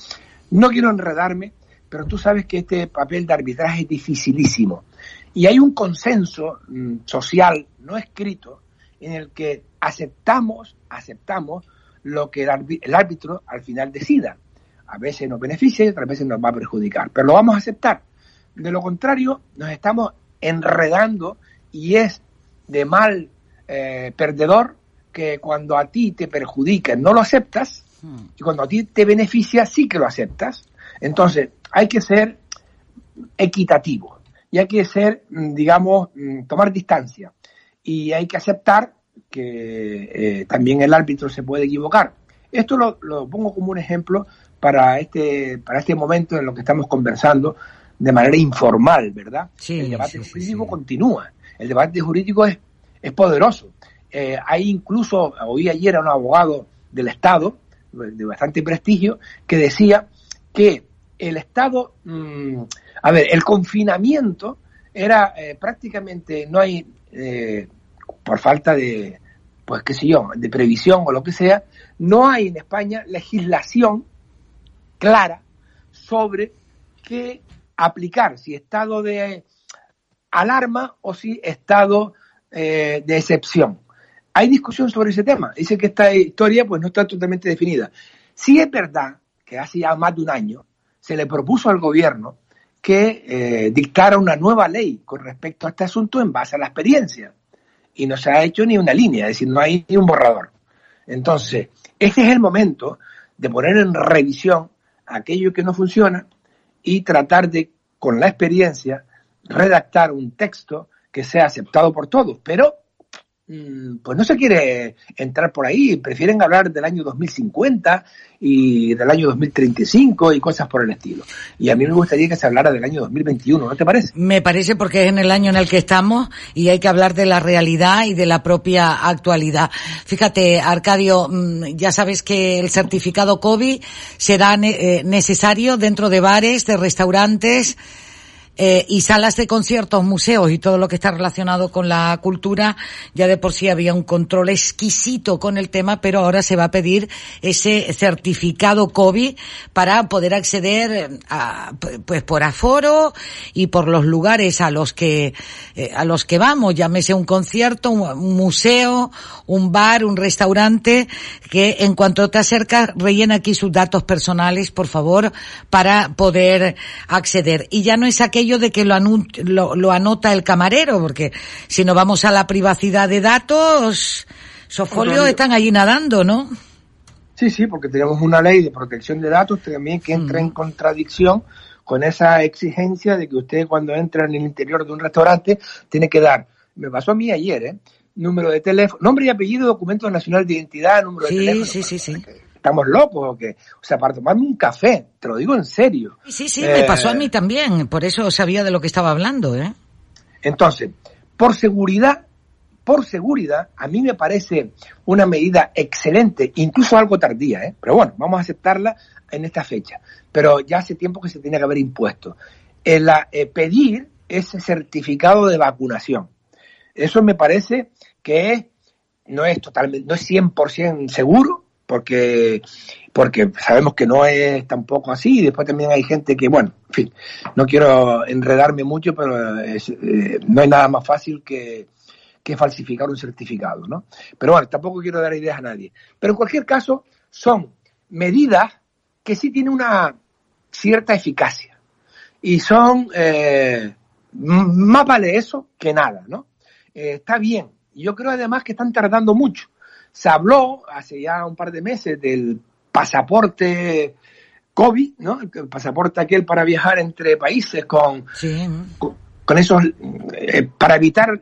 M: No quiero enredarme, pero tú sabes que este papel de arbitraje es dificilísimo. Y hay un consenso mm, social no escrito en el que aceptamos, aceptamos lo que el árbitro al final decida. A veces nos beneficia y otras veces nos va a perjudicar, pero lo vamos a aceptar. De lo contrario, nos estamos enredando y es de mal eh, perdedor que cuando a ti te perjudica no lo aceptas hmm. y cuando a ti te beneficia sí que lo aceptas. Entonces, hay que ser equitativo y hay que ser, mm, digamos, mm, tomar distancia y hay que aceptar que eh, también el árbitro se puede equivocar. Esto lo, pongo como un ejemplo para este, para este momento en lo que estamos conversando de manera informal, ¿verdad? el debate jurídico continúa. El debate jurídico es, es poderoso. Eh, hay incluso, oí ayer a un abogado del Estado, de bastante prestigio, que decía que el Estado, mm, a ver, el confinamiento era eh, prácticamente, no hay, eh, por falta de, pues qué sé yo, de previsión o lo que sea, no hay en España legislación clara sobre qué aplicar, si estado de alarma o si estado eh, de excepción. Hay discusión sobre ese tema. Dice que esta historia pues no está totalmente definida. Si es verdad que hace ya más de un año se le propuso al gobierno que eh, dictara una nueva ley con respecto a este asunto en base a la experiencia. Y no se ha hecho ni una línea, es decir, no hay ni un borrador. Entonces, este es el momento de poner en revisión aquello que no funciona y tratar de, con la experiencia, redactar un texto que sea aceptado por todos. Pero pues no se quiere entrar por ahí, prefieren hablar del año 2050 y del año 2035 y cosas por el estilo. Y a mí me gustaría que se hablara del año 2021, ¿no te parece?
C: Me parece porque es en el año en el que estamos y hay que hablar de la realidad y de la propia actualidad. Fíjate, Arcadio, mm, ya sabes que el certificado COVID será eh, necesario dentro de bares, de restaurantes, eh, y salas de conciertos, museos y todo lo que está relacionado con la cultura, ya de por sí había un control exquisito con el tema, pero ahora se va a pedir ese certificado COVID para poder acceder a, pues por aforo y por los lugares a los que, eh, a los que vamos, llámese un concierto, un museo, un bar, un restaurante, que en cuanto te acercas rellena aquí sus datos personales, por favor, para poder acceder. Y ya no es aquello de que lo, lo, anota el camarero, porque si no vamos a la privacidad de datos, esos folios están allí nadando, ¿no?
M: Sí, sí, porque tenemos una ley de protección de datos también que entra en contradicción con esa exigencia de que usted cuando entra en el interior de un restaurante tiene que dar, me pasó a mí ayer, ¿eh? número de teléfono, nombre y apellido, documento nacional de identidad, número de teléfono.
C: Sí, sí, sí
M: estamos locos o qué. O sea, para tomarme un café, te lo digo en serio.
C: Sí, sí, me pasó a mí eh, también, por eso sabía de lo que estaba hablando, ¿eh?
M: Entonces, por seguridad, por seguridad, a mí me parece una medida excelente, incluso algo tardía, ¿eh? Pero bueno, vamos a aceptarla en esta fecha. Pero ya hace tiempo que se tenía que haber impuesto. El, eh, pedir ese certificado de vacunación. Eso me parece que no es totalmente, no es 100% seguro, porque, porque sabemos que no es tampoco así, y después también hay gente que, bueno, en fin, no quiero enredarme mucho, pero eh, no hay nada más fácil que, que falsificar un certificado, ¿no? Pero bueno, tampoco quiero dar ideas a nadie. Pero en cualquier caso, son medidas que sí tienen una cierta eficacia. Y son, eh, más vale eso que nada, ¿no? Eh, está bien. Yo creo además que están tardando mucho. Se habló hace ya un par de meses del pasaporte COVID, ¿no? El pasaporte aquel para viajar entre países con, con, esos, eh, para evitar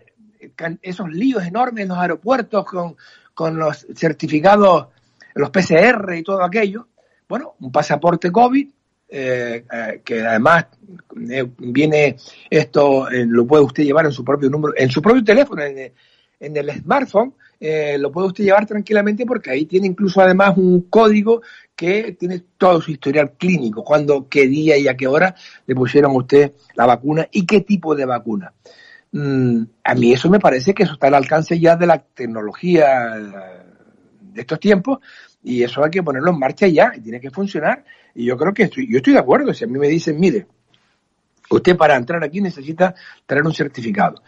M: esos líos enormes en los aeropuertos con, con los certificados, los PCR y todo aquello. Bueno, un pasaporte COVID, eh, eh, que además eh, viene esto, lo puede usted llevar en su propio número, en su propio teléfono, en, en el smartphone, lo puede usted llevar tranquilamente porque ahí tiene incluso además un código que tiene todo su historial clínico, cuándo, qué día y a qué hora le pusieron usted la vacuna y qué tipo de vacuna. Mm, a mí eso me parece que eso está al alcance ya de la tecnología de estos tiempos y eso hay que ponerlo en marcha ya y tiene que funcionar y yo creo que estoy, yo estoy de acuerdo si a mí me dicen mire usted para entrar aquí necesita traer un certificado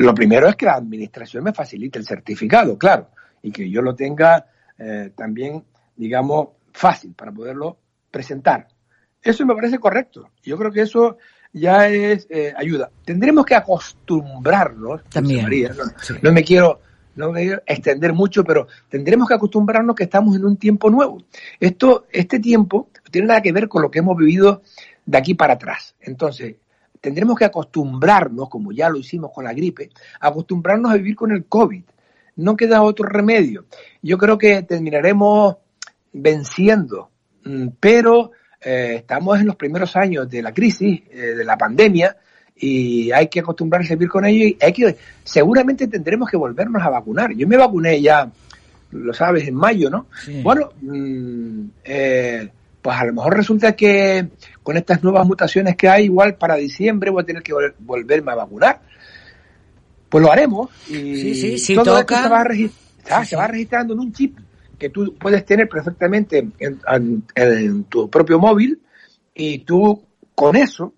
M: lo primero es que la administración me facilite el certificado claro y que yo lo tenga eh, también digamos fácil para poderlo presentar eso me parece correcto yo creo que eso ya es eh, ayuda. Tendremos que acostumbrarnos, también, no, me quiero no me quiero extender mucho, pero tendremos que acostumbrarnos que estamos en un tiempo nuevo. Esto, este tiempo no tiene nada que ver con lo que hemos vivido de aquí para atrás. Entonces, tendremos que acostumbrarnos, como ya lo hicimos con la gripe, acostumbrarnos a vivir con el COVID. No queda otro remedio. Yo creo que terminaremos venciendo, mm, pero eh, estamos en los primeros años de la crisis, eh, de la pandemia, y hay que acostumbrarse a vivir con ello y hay que, seguramente tendremos que volvernos a vacunar. Yo me vacuné ya, lo sabes, en mayo, ¿no? Bueno, mm, eh, pues a lo mejor resulta que con estas nuevas mutaciones que hay, igual para diciembre voy a tener que volverme a vacunar. Pues lo haremos y
C: sí, todo
M: esto se va, se va registrando en un chip que tú puedes tener perfectamente en, tu propio móvil y tú con eso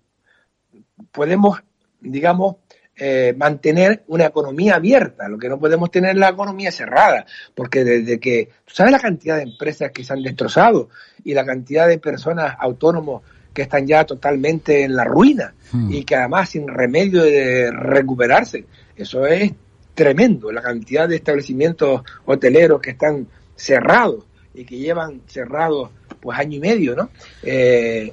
M: podemos, digamos, eh, mantener una economía abierta, lo que no podemos tener la economía cerrada, porque desde que, tú sabes la cantidad de empresas que se han destrozado y la cantidad de personas autónomos que están ya totalmente en la ruina hmm. y que además sin remedio de recuperarse, eso es tremendo, la cantidad de establecimientos hoteleros que están cerrados y que llevan cerrados pues año y medio, ¿no? Eh,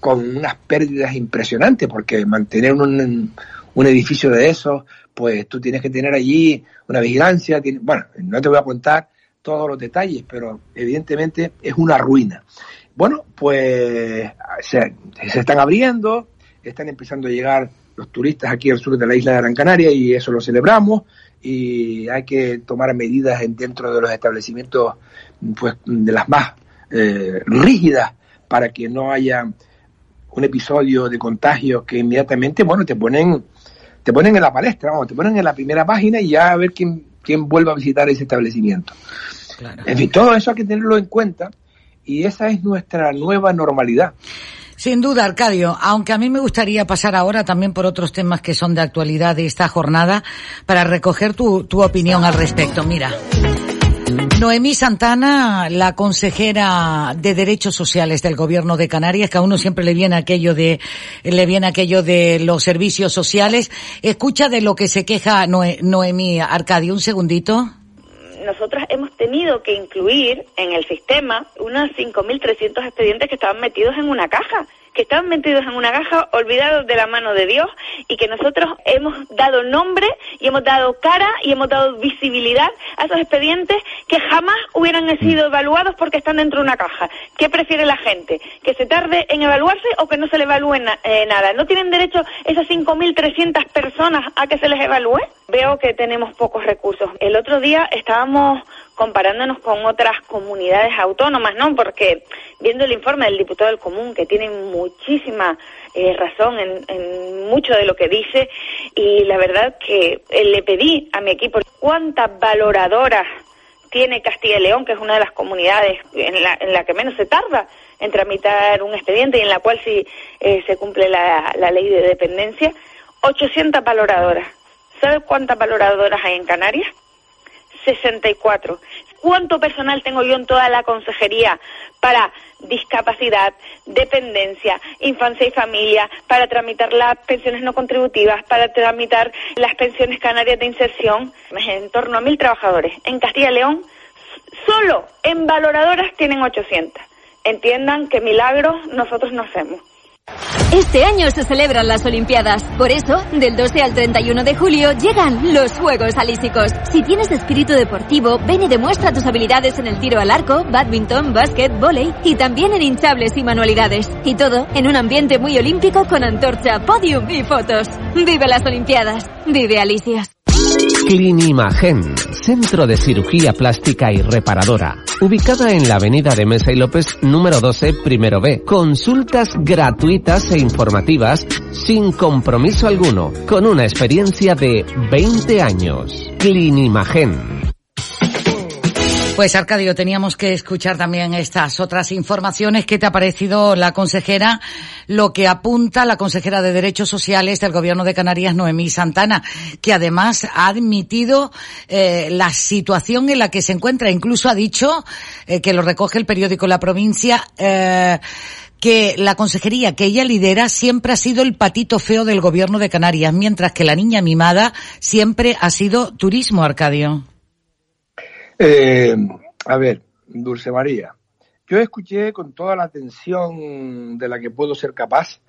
M: con unas pérdidas impresionantes, porque mantener un, un edificio de esos, pues tú tienes que tener allí una vigilancia, bueno, no te voy a contar todos los detalles, pero evidentemente es una ruina. Bueno, pues se, están abriendo, están empezando a llegar los turistas aquí al sur de la isla de Gran Canaria y eso lo celebramos y hay que tomar medidas dentro de los establecimientos pues de las más eh, rígidas para que no haya un episodio de contagio que inmediatamente bueno te ponen te ponen en la palestra vamos te ponen en la primera página y ya a ver quién quién vuelve a visitar ese establecimiento en fin todo eso hay que tenerlo en cuenta y esa es nuestra nueva normalidad
C: sin duda, Arcadio, aunque a mí me gustaría pasar ahora también por otros temas que son de actualidad de esta jornada para recoger tu, tu opinión al respecto. Mira. Noemí Santana, la consejera de Derechos Sociales del Gobierno de Canarias, que a uno siempre le viene aquello de, le viene aquello de los servicios sociales. Escucha de lo que se queja Noemí Arcadio. Un segundito
N: nosotros hemos tenido que incluir en el sistema unos 5.300 expedientes que estaban metidos en una caja que estaban metidos en una caja, olvidados de la mano de Dios y que nosotros hemos dado nombre y hemos dado cara y hemos dado visibilidad a esos expedientes que jamás hubieran sido evaluados porque están dentro de una caja. ¿Qué prefiere la gente? ¿Que se tarde en evaluarse o que no se le evalúe eh, nada? ¿No tienen derecho esas 5.300 personas a que se les evalúe? Veo que tenemos pocos recursos. El otro día estábamos comparándonos con otras comunidades autónomas, ¿no? Porque viendo el informe del diputado del común, que tiene muchísima eh, razón en, en, mucho de lo que dice, y la verdad que eh, le pedí a mi equipo cuántas valoradoras tiene Castilla y León, que es una de las comunidades en la, en la que menos se tarda en tramitar un expediente y en la cual sí eh, se cumple la, la ley de dependencia, 800 valoradoras. ¿Sabes cuántas valoradoras hay en Canarias? 64. ¿Cuánto personal tengo yo en toda la consejería para discapacidad, dependencia, infancia y familia, para tramitar las pensiones no contributivas, para tramitar las pensiones canarias de inserción? En torno a mil trabajadores. En Castilla y León, solo en valoradoras tienen 800. Entiendan que milagros nosotros no hacemos.
O: Este año se celebran las Olimpiadas. Por eso, del 12 al 31 de julio llegan los Juegos Alísicos. Si tienes espíritu deportivo, ven y demuestra tus habilidades en el tiro al arco, badminton, básquet, volei y también en hinchables y manualidades. Y todo en un ambiente muy olímpico con antorcha, podium y fotos. Vive las Olimpiadas. Vive Alicias.
P: Clinimagen, centro de cirugía plástica y reparadora, ubicada en la avenida de Mesa y López número 12, primero B. Consultas gratuitas e informativas sin compromiso alguno, con una experiencia de 20 años. Clinimagen.
C: Pues Arcadio, teníamos que escuchar también estas otras informaciones. ¿Qué te ha parecido la consejera? Lo que apunta la consejera de Derechos Sociales del Gobierno de Canarias, Noemí Santana, que además ha admitido eh, la situación en la que se encuentra. Incluso ha dicho, eh, que lo recoge el periódico La Provincia, eh, que la consejería que ella lidera siempre ha sido el patito feo del gobierno de Canarias, mientras que la niña mimada siempre ha sido turismo, Arcadio.
M: Eh, a ver, Dulce María, yo escuché con toda la atención de la que puedo ser capaz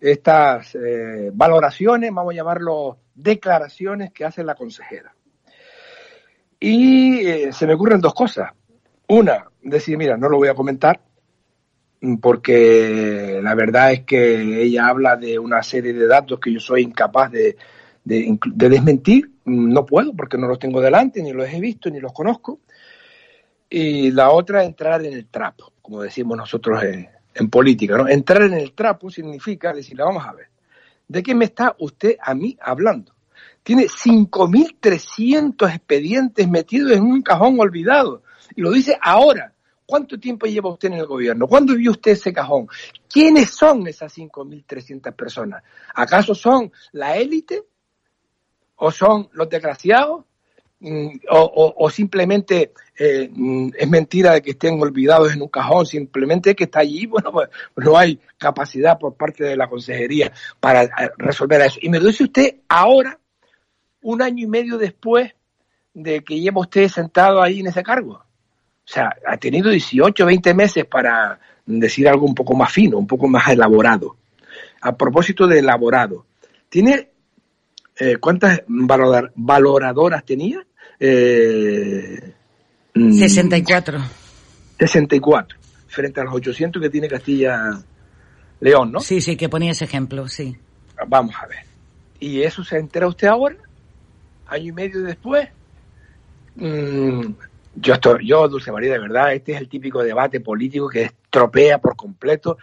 M: estas eh, valoraciones, vamos a llamarlo declaraciones que hace la consejera. Y eh, se me ocurren dos cosas. Una, decir, mira, no lo voy a comentar, porque la verdad es que ella habla de una serie de datos que yo soy incapaz de, de, de desmentir, no puedo porque no los tengo delante, ni los he visto, ni los conozco. Y la otra, entrar en el trapo, como decimos nosotros en, en política. ¿no? Entrar en el trapo significa decirle, vamos a ver, ¿de qué me está usted a mí hablando? Tiene 5.300 expedientes metidos en un cajón olvidado. Y lo dice ahora. ¿Cuánto tiempo lleva usted en el gobierno? ¿Cuándo vio usted ese cajón? ¿Quiénes son esas 5.300 personas? ¿Acaso son la élite? ¿O son los desgraciados? O, o, o, simplemente eh, es mentira de que estén olvidados en un cajón, simplemente que está allí, bueno, pues no hay capacidad por parte de la consejería para resolver eso. Y me lo dice usted ahora, un año y medio después de que lleva usted sentado ahí en ese cargo. O sea, ha tenido 18, 20 meses para decir algo un poco más fino, un poco más elaborado. A propósito de elaborado, ¿tiene eh, cuántas valor, valoradoras tenía?
C: Eh, 64.
M: 64, frente a los 800 que tiene Castilla León, ¿no?
C: Sí, sí, que ponía ese ejemplo, sí.
M: Vamos a ver. ¿Y eso se entera usted ahora? Año y medio después. Mm, yo, estoy, yo, Dulce María, de verdad, este es el típico debate político que estropea por completo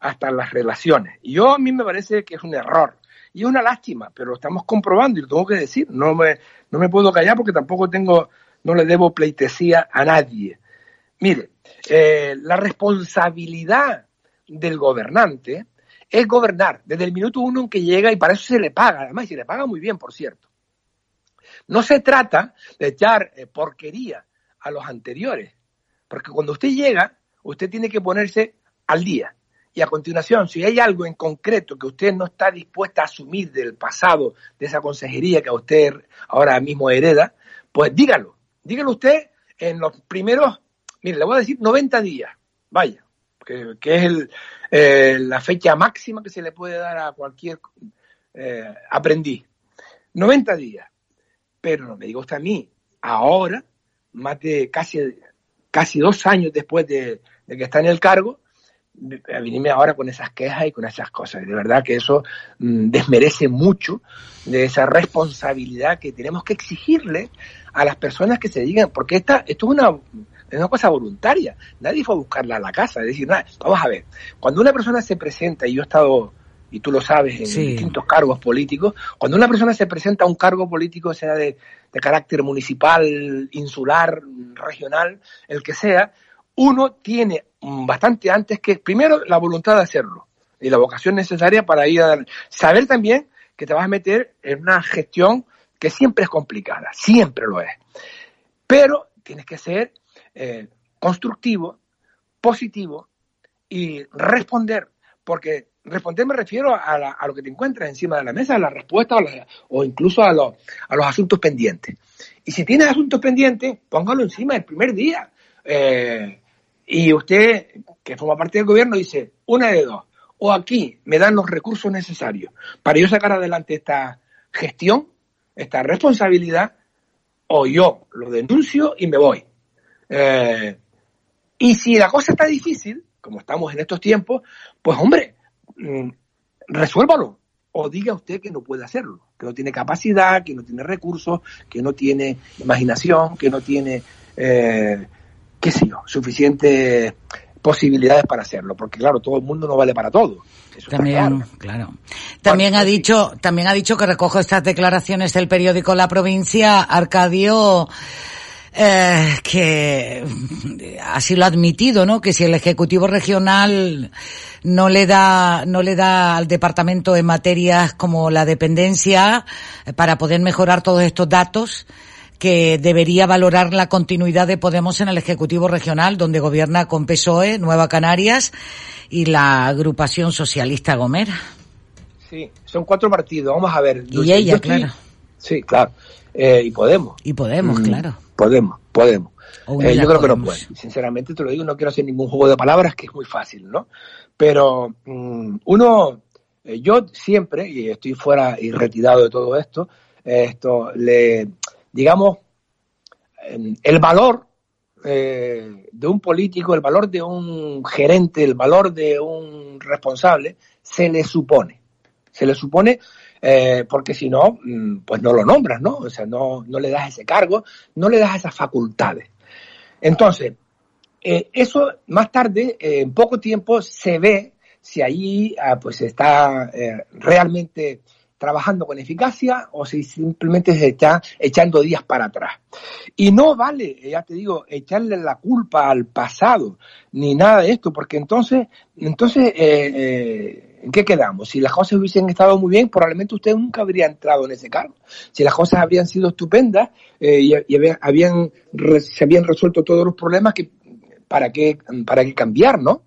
M: hasta las relaciones. Y yo a mí me parece que es un error. Y es una lástima, pero lo estamos comprobando y lo tengo que decir. No me, no me puedo callar porque tampoco tengo, no le debo pleitesía a nadie. Mire, eh, la responsabilidad del gobernante es gobernar desde el minuto uno en que llega y para eso se le paga, además, y se le paga muy bien, por cierto. No se trata de echar eh, porquería a los anteriores, porque cuando usted llega, usted tiene que ponerse al día. Y a continuación, si hay algo en concreto que usted no está dispuesta a asumir del pasado, de esa consejería que usted ahora mismo hereda, pues dígalo. Dígalo usted en los primeros, mire, le voy a decir 90 días, vaya, que, que es el, eh, la fecha máxima que se le puede dar a cualquier eh, aprendiz. 90 días. Pero no me diga usted a mí, ahora, más de casi, casi dos años después de, de que está en el cargo, a venirme ahora con esas quejas y con esas cosas. De verdad que eso mm, desmerece mucho de esa responsabilidad que tenemos que exigirle a las personas que se digan, porque esta, esto es una, es una cosa voluntaria. Nadie fue a buscarla a la casa. Es decir, nada, vamos a ver, cuando una persona se presenta, y yo he estado, y tú lo sabes, en distintos cargos políticos, cuando una persona se presenta a un cargo político, sea de, de carácter municipal, insular, regional, el que sea, uno tiene bastante antes que, primero, la voluntad de hacerlo y la vocación necesaria para ir a saber también que te vas a meter en una gestión que siempre es complicada, siempre lo es. Pero tienes que ser eh, constructivo, positivo y responder, porque responder me refiero a, lo que te encuentras encima de la mesa, a la respuesta o, incluso a, los asuntos pendientes. Y si tienes asuntos pendientes, póngalo encima el primer día. Eh, y usted, que forma parte del gobierno, dice, una de dos, o aquí me dan los recursos necesarios para yo sacar adelante esta gestión, esta responsabilidad, o yo lo denuncio y me voy. Eh, y si la cosa está difícil, como estamos en estos tiempos, pues hombre, mm, resuélvalo. O diga usted que no puede hacerlo, que no tiene capacidad, que no tiene recursos, que no tiene imaginación, que no tiene eh, qué sé yo, suficientes posibilidades para hacerlo, porque claro, todo el mundo no vale para todo.
C: también, claro. También ha dicho, también ha dicho que recojo estas declaraciones del periódico La Provincia, Arcadio, eh, que así lo ha admitido, ¿no? Que si el Ejecutivo Regional no le da, no le da al departamento en materias como la dependencia eh, para poder mejorar todos estos datos, que debería valorar la continuidad de Podemos en el Ejecutivo Regional, donde gobierna con PSOE, Nueva Canarias y la agrupación socialista Gomera.
M: Sí, son cuatro partidos, vamos a ver.
C: Y ella, claro.
M: Sí, claro. Eh, y Podemos.
C: Y Podemos, mm, claro.
M: Podemos, Podemos. Eh, yo creo que no puede. Sinceramente te lo digo, no quiero hacer ningún juego de palabras, que es muy fácil, ¿no? Pero mm, uno, eh, yo siempre, y estoy fuera y retirado de todo esto, esto le digamos, el valor eh, de un político, el valor de un gerente, el valor de un responsable, se le supone. Se le supone eh, porque si no, mm, pues no lo nombras, ¿no? O sea, no, no le das ese cargo, no le das esas facultades. Entonces, eh, eso más tarde, en poco tiempo, se ve si allí ah, pues está realmente trabajando con eficacia o si simplemente se está echando días para atrás. Y no vale, ya te digo, echarle la culpa al pasado, ni nada de esto, porque entonces, entonces, eh, eh, ¿en qué quedamos? Si las cosas hubiesen estado muy bien, probablemente usted nunca habría entrado en ese cargo. Si las cosas habrían sido estupendas eh, y, habían, se habían resuelto todos los problemas, que, ¿para qué, para qué cambiar, no?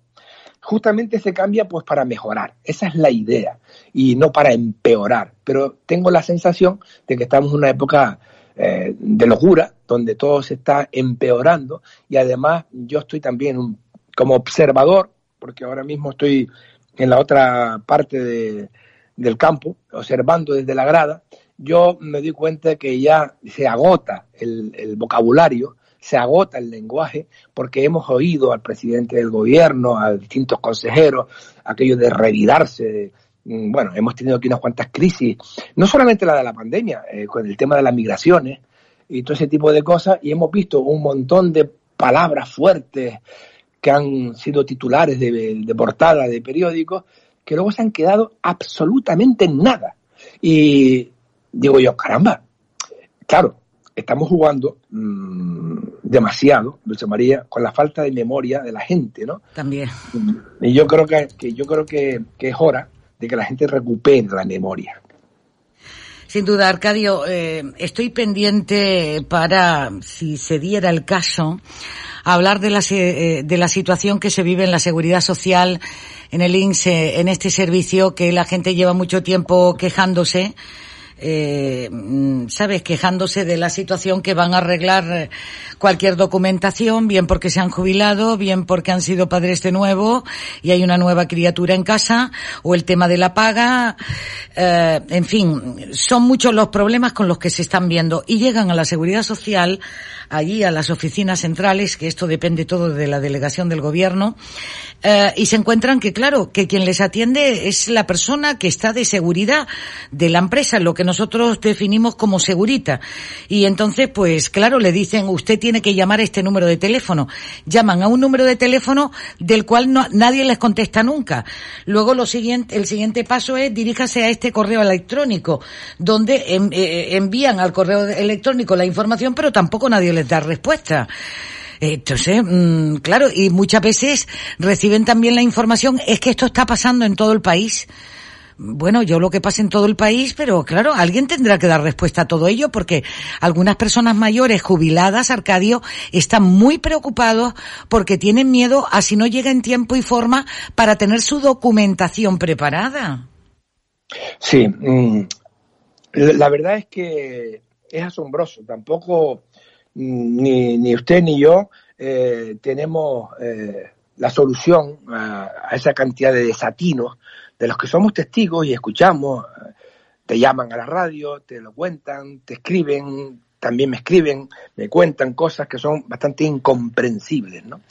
M: justamente se cambia pues para mejorar. Esa es la idea y no para empeorar. Pero tengo la sensación de que estamos en una época eh, de locura donde todo se está empeorando y además yo estoy también como observador, porque ahora mismo estoy en la otra parte del campo, observando desde la grada, yo me doy cuenta que ya se agota el vocabulario se agota el lenguaje porque hemos oído al presidente del gobierno, a distintos consejeros, aquello de revidarse. Bueno, hemos tenido aquí unas cuantas crisis, no solamente la de la pandemia, eh, con el tema de las migraciones y todo ese tipo de cosas, y hemos visto un montón de palabras fuertes que han sido titulares de, de portada de periódicos, que luego se han quedado absolutamente en nada. Y digo yo, caramba, claro, estamos jugando mmm, demasiado, Dulce María, con la falta de memoria de la gente, ¿no?
C: También.
M: Y yo creo que, yo creo que, es hora de que la gente recupere la memoria.
C: Sin duda, Arcadio, eh, estoy pendiente para, si se diera el caso, hablar de la, eh, de la situación que se vive en la seguridad social, en el INSE, en este servicio que la gente lleva mucho tiempo quejándose eh, mm, ¿sabes?, quejándose de la situación que van a arreglar eh, cualquier documentación, bien porque se han jubilado, bien porque han sido padres de nuevo y hay una nueva criatura en casa, o el tema de la paga, eh, en fin, son muchos los problemas con los que se están viendo y llegan a la seguridad social, allí a las oficinas centrales, que esto depende todo de la delegación del gobierno, eh, y se encuentran que, claro, que quien les atiende es la persona que está de seguridad de la empresa, lo que nosotros definimos como segurita. Y entonces, pues claro, le dicen, usted tiene que llamar a este número de teléfono. Llaman a un número de teléfono del cual no, nadie les contesta nunca. Luego lo siguiente, el siguiente paso es diríjase a este correo electrónico, donde eh, envían al correo electrónico la información, pero tampoco nadie les da respuesta. Entonces, mm, claro, y muchas veces reciben también la información, es que esto está pasando en todo el país. Bueno, yo lo que pasa en todo el país, pero claro, alguien tendrá que dar respuesta a todo ello porque algunas personas mayores jubiladas, Arcadio, están muy preocupados porque tienen miedo a si no llega en tiempo y forma para tener su documentación preparada.
M: Sí, mm, la verdad es que es asombroso. Tampoco ni, ni usted ni yo eh, tenemos eh, la solución a, esa cantidad de desatinos de los que somos testigos y escuchamos. Te llaman a la radio, te lo cuentan, te escriben, también me escriben, me cuentan cosas que son bastante incomprensibles, ¿no?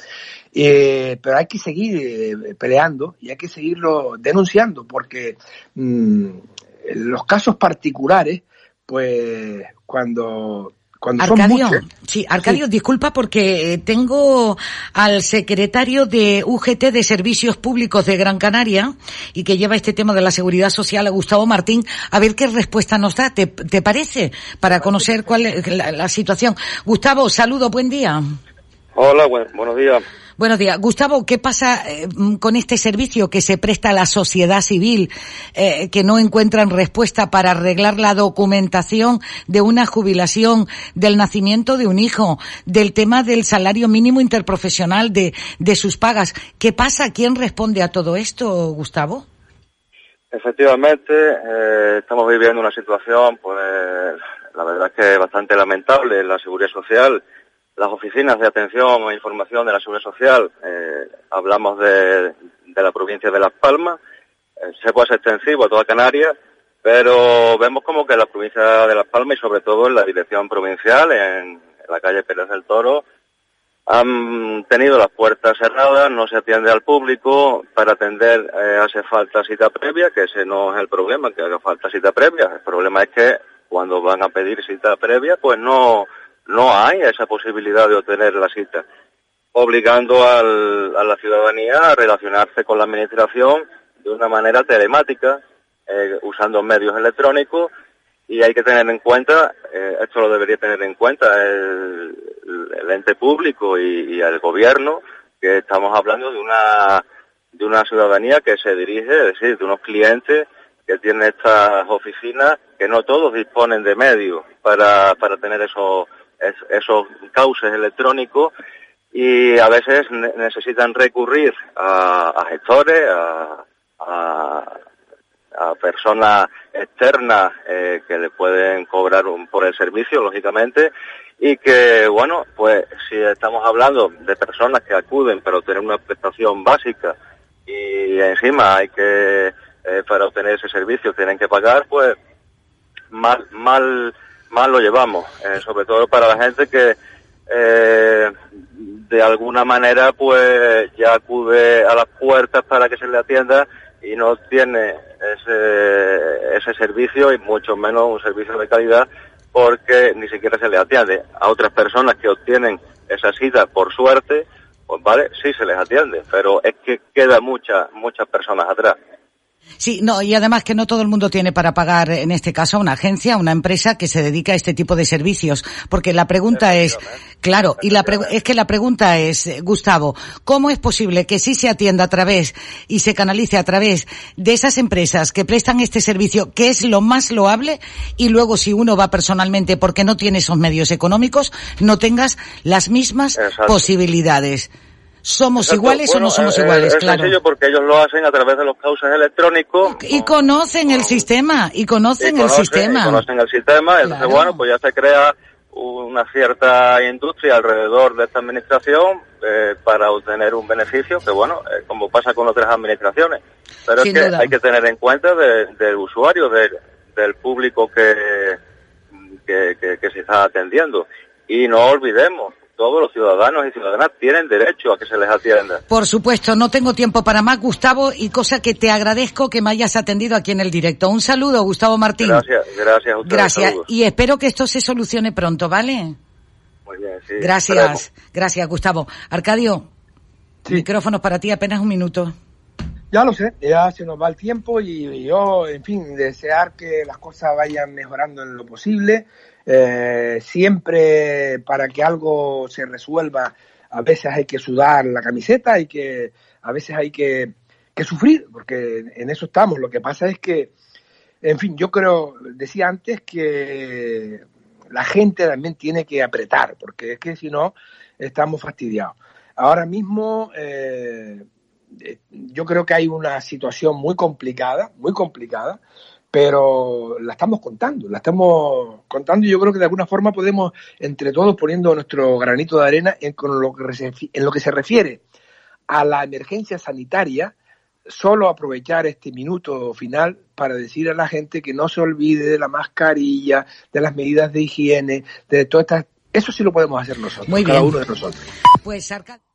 M: Eh, pero hay que seguir peleando y hay que seguirlo denunciando porque mm, los casos particulares, pues cuando
C: Arcadio, sí, Arcadio, disculpa porque eh, tengo al secretario de UGT de Servicios Públicos de Gran Canaria y que lleva este tema de la seguridad social, Gustavo Martín, a ver qué respuesta nos da. ¿Te, parece? Para conocer cuál es la, situación. Gustavo, saludo, buen día.
Q: Hola, buenos días.
C: Buenos días. Gustavo, ¿qué pasa eh, con este servicio que se presta a la sociedad civil, eh, que no encuentran respuesta para arreglar la documentación de una jubilación, del nacimiento de un hijo, del tema del salario mínimo interprofesional, de, de sus pagas? ¿Qué pasa? ¿Quién responde a todo esto, Gustavo?
Q: Efectivamente, eh, estamos viviendo una situación, pues, la verdad es que bastante lamentable en la seguridad social las oficinas de atención e información de la Seguridad Social, eh, hablamos de, la provincia de Las Palmas, se puede ser extensivo a toda Canarias, pero vemos como que la provincia de Las Palmas y sobre todo en la dirección provincial, en, la calle Pérez del Toro, han tenido las puertas cerradas, no se atiende al público, para atender eh, hace falta cita previa, que ese no es el problema, que haga falta cita previa, el problema es que cuando van a pedir cita previa, pues no, no hay esa posibilidad de obtener la cita, obligando al, a la ciudadanía a relacionarse con la administración de una manera telemática, eh, usando medios electrónicos, y hay que tener en cuenta, eh, esto lo debería tener en cuenta el, ente público y, el gobierno, que estamos hablando de una, de una ciudadanía que se dirige, es decir, de unos clientes que tienen estas oficinas, que no todos disponen de medios para, para tener esos esos cauces electrónicos y a veces necesitan recurrir a, gestores, a, personas externas eh, que le pueden cobrar por el servicio, lógicamente, y que, bueno, pues si estamos hablando de personas que acuden pero tienen una prestación básica y encima hay que, eh, para obtener ese servicio tienen que pagar, pues mal, mal más lo llevamos, eh, sobre todo para la gente que eh, de alguna manera pues ya acude a las puertas para que se le atienda y no tiene ese, ese servicio y mucho menos un servicio de calidad porque ni siquiera se le atiende. A otras personas que obtienen esa cita por suerte, pues vale, sí se les atiende, pero es que queda muchas, muchas personas atrás.
C: Sí, no, y además que no todo el mundo tiene para pagar, en este caso, una agencia, una empresa que se dedica a este tipo de servicios. Porque la pregunta es, claro, y la es que la pregunta es, Gustavo, ¿cómo es posible que sí se atienda a través y se canalice a través de esas empresas que prestan este servicio, que es lo más loable, y luego si uno va personalmente porque no tiene esos medios económicos, no tengas las mismas posibilidades? ¿Somos iguales o no somos
Q: eh,
C: iguales?
Q: Es
C: claro.
Q: sencillo porque ellos lo hacen a través de los cauces electrónicos.
C: Y conocen el sistema, y conocen, el sistema.
Q: Y conocen el sistema, entonces bueno, pues ya se crea una cierta industria alrededor de esta administración eh, para obtener un beneficio que bueno, eh, como pasa con otras administraciones. Pero es que hay que tener en cuenta del usuario, del público que, que, que se está atendiendo. Y no olvidemos, todos los ciudadanos y ciudadanas tienen derecho a que se les atienda.
C: Por supuesto, no tengo tiempo para más, Gustavo, y cosa que te agradezco que me hayas atendido aquí en el directo. Un saludo, Gustavo Martín.
Q: Gracias, gracias a ustedes.
C: Gracias, y espero que esto se solucione pronto, ¿vale?
Q: Muy bien, sí.
C: Gracias,
Q: Esperemos.
C: gracias, Gustavo. Arcadio, micrófonos para ti, apenas un minuto.
M: Ya lo sé, ya se nos va el tiempo y, y yo, en fin, desear que las cosas vayan mejorando en lo posible. Eh, siempre para que algo se resuelva, a veces hay que sudar la camiseta, hay que, a veces hay que, sufrir, porque en eso estamos. Lo que pasa es que, en fin, yo creo, decía antes que la gente también tiene que apretar, porque es que si no, estamos fastidiados. Ahora mismo, eh, eh, yo creo que hay una situación muy complicada, muy complicada, pero la estamos contando, la estamos contando y yo creo que de alguna forma podemos, entre todos, poniendo nuestro granito de arena en, con lo que, se- en lo que se refiere a la emergencia sanitaria, solo aprovechar este minuto final para decir a la gente que no se olvide de la mascarilla, de las medidas de higiene, de todas estas... Eso sí lo podemos hacer nosotros,
C: Muy
M: cada uno de nosotros.
C: Pues Arcadio.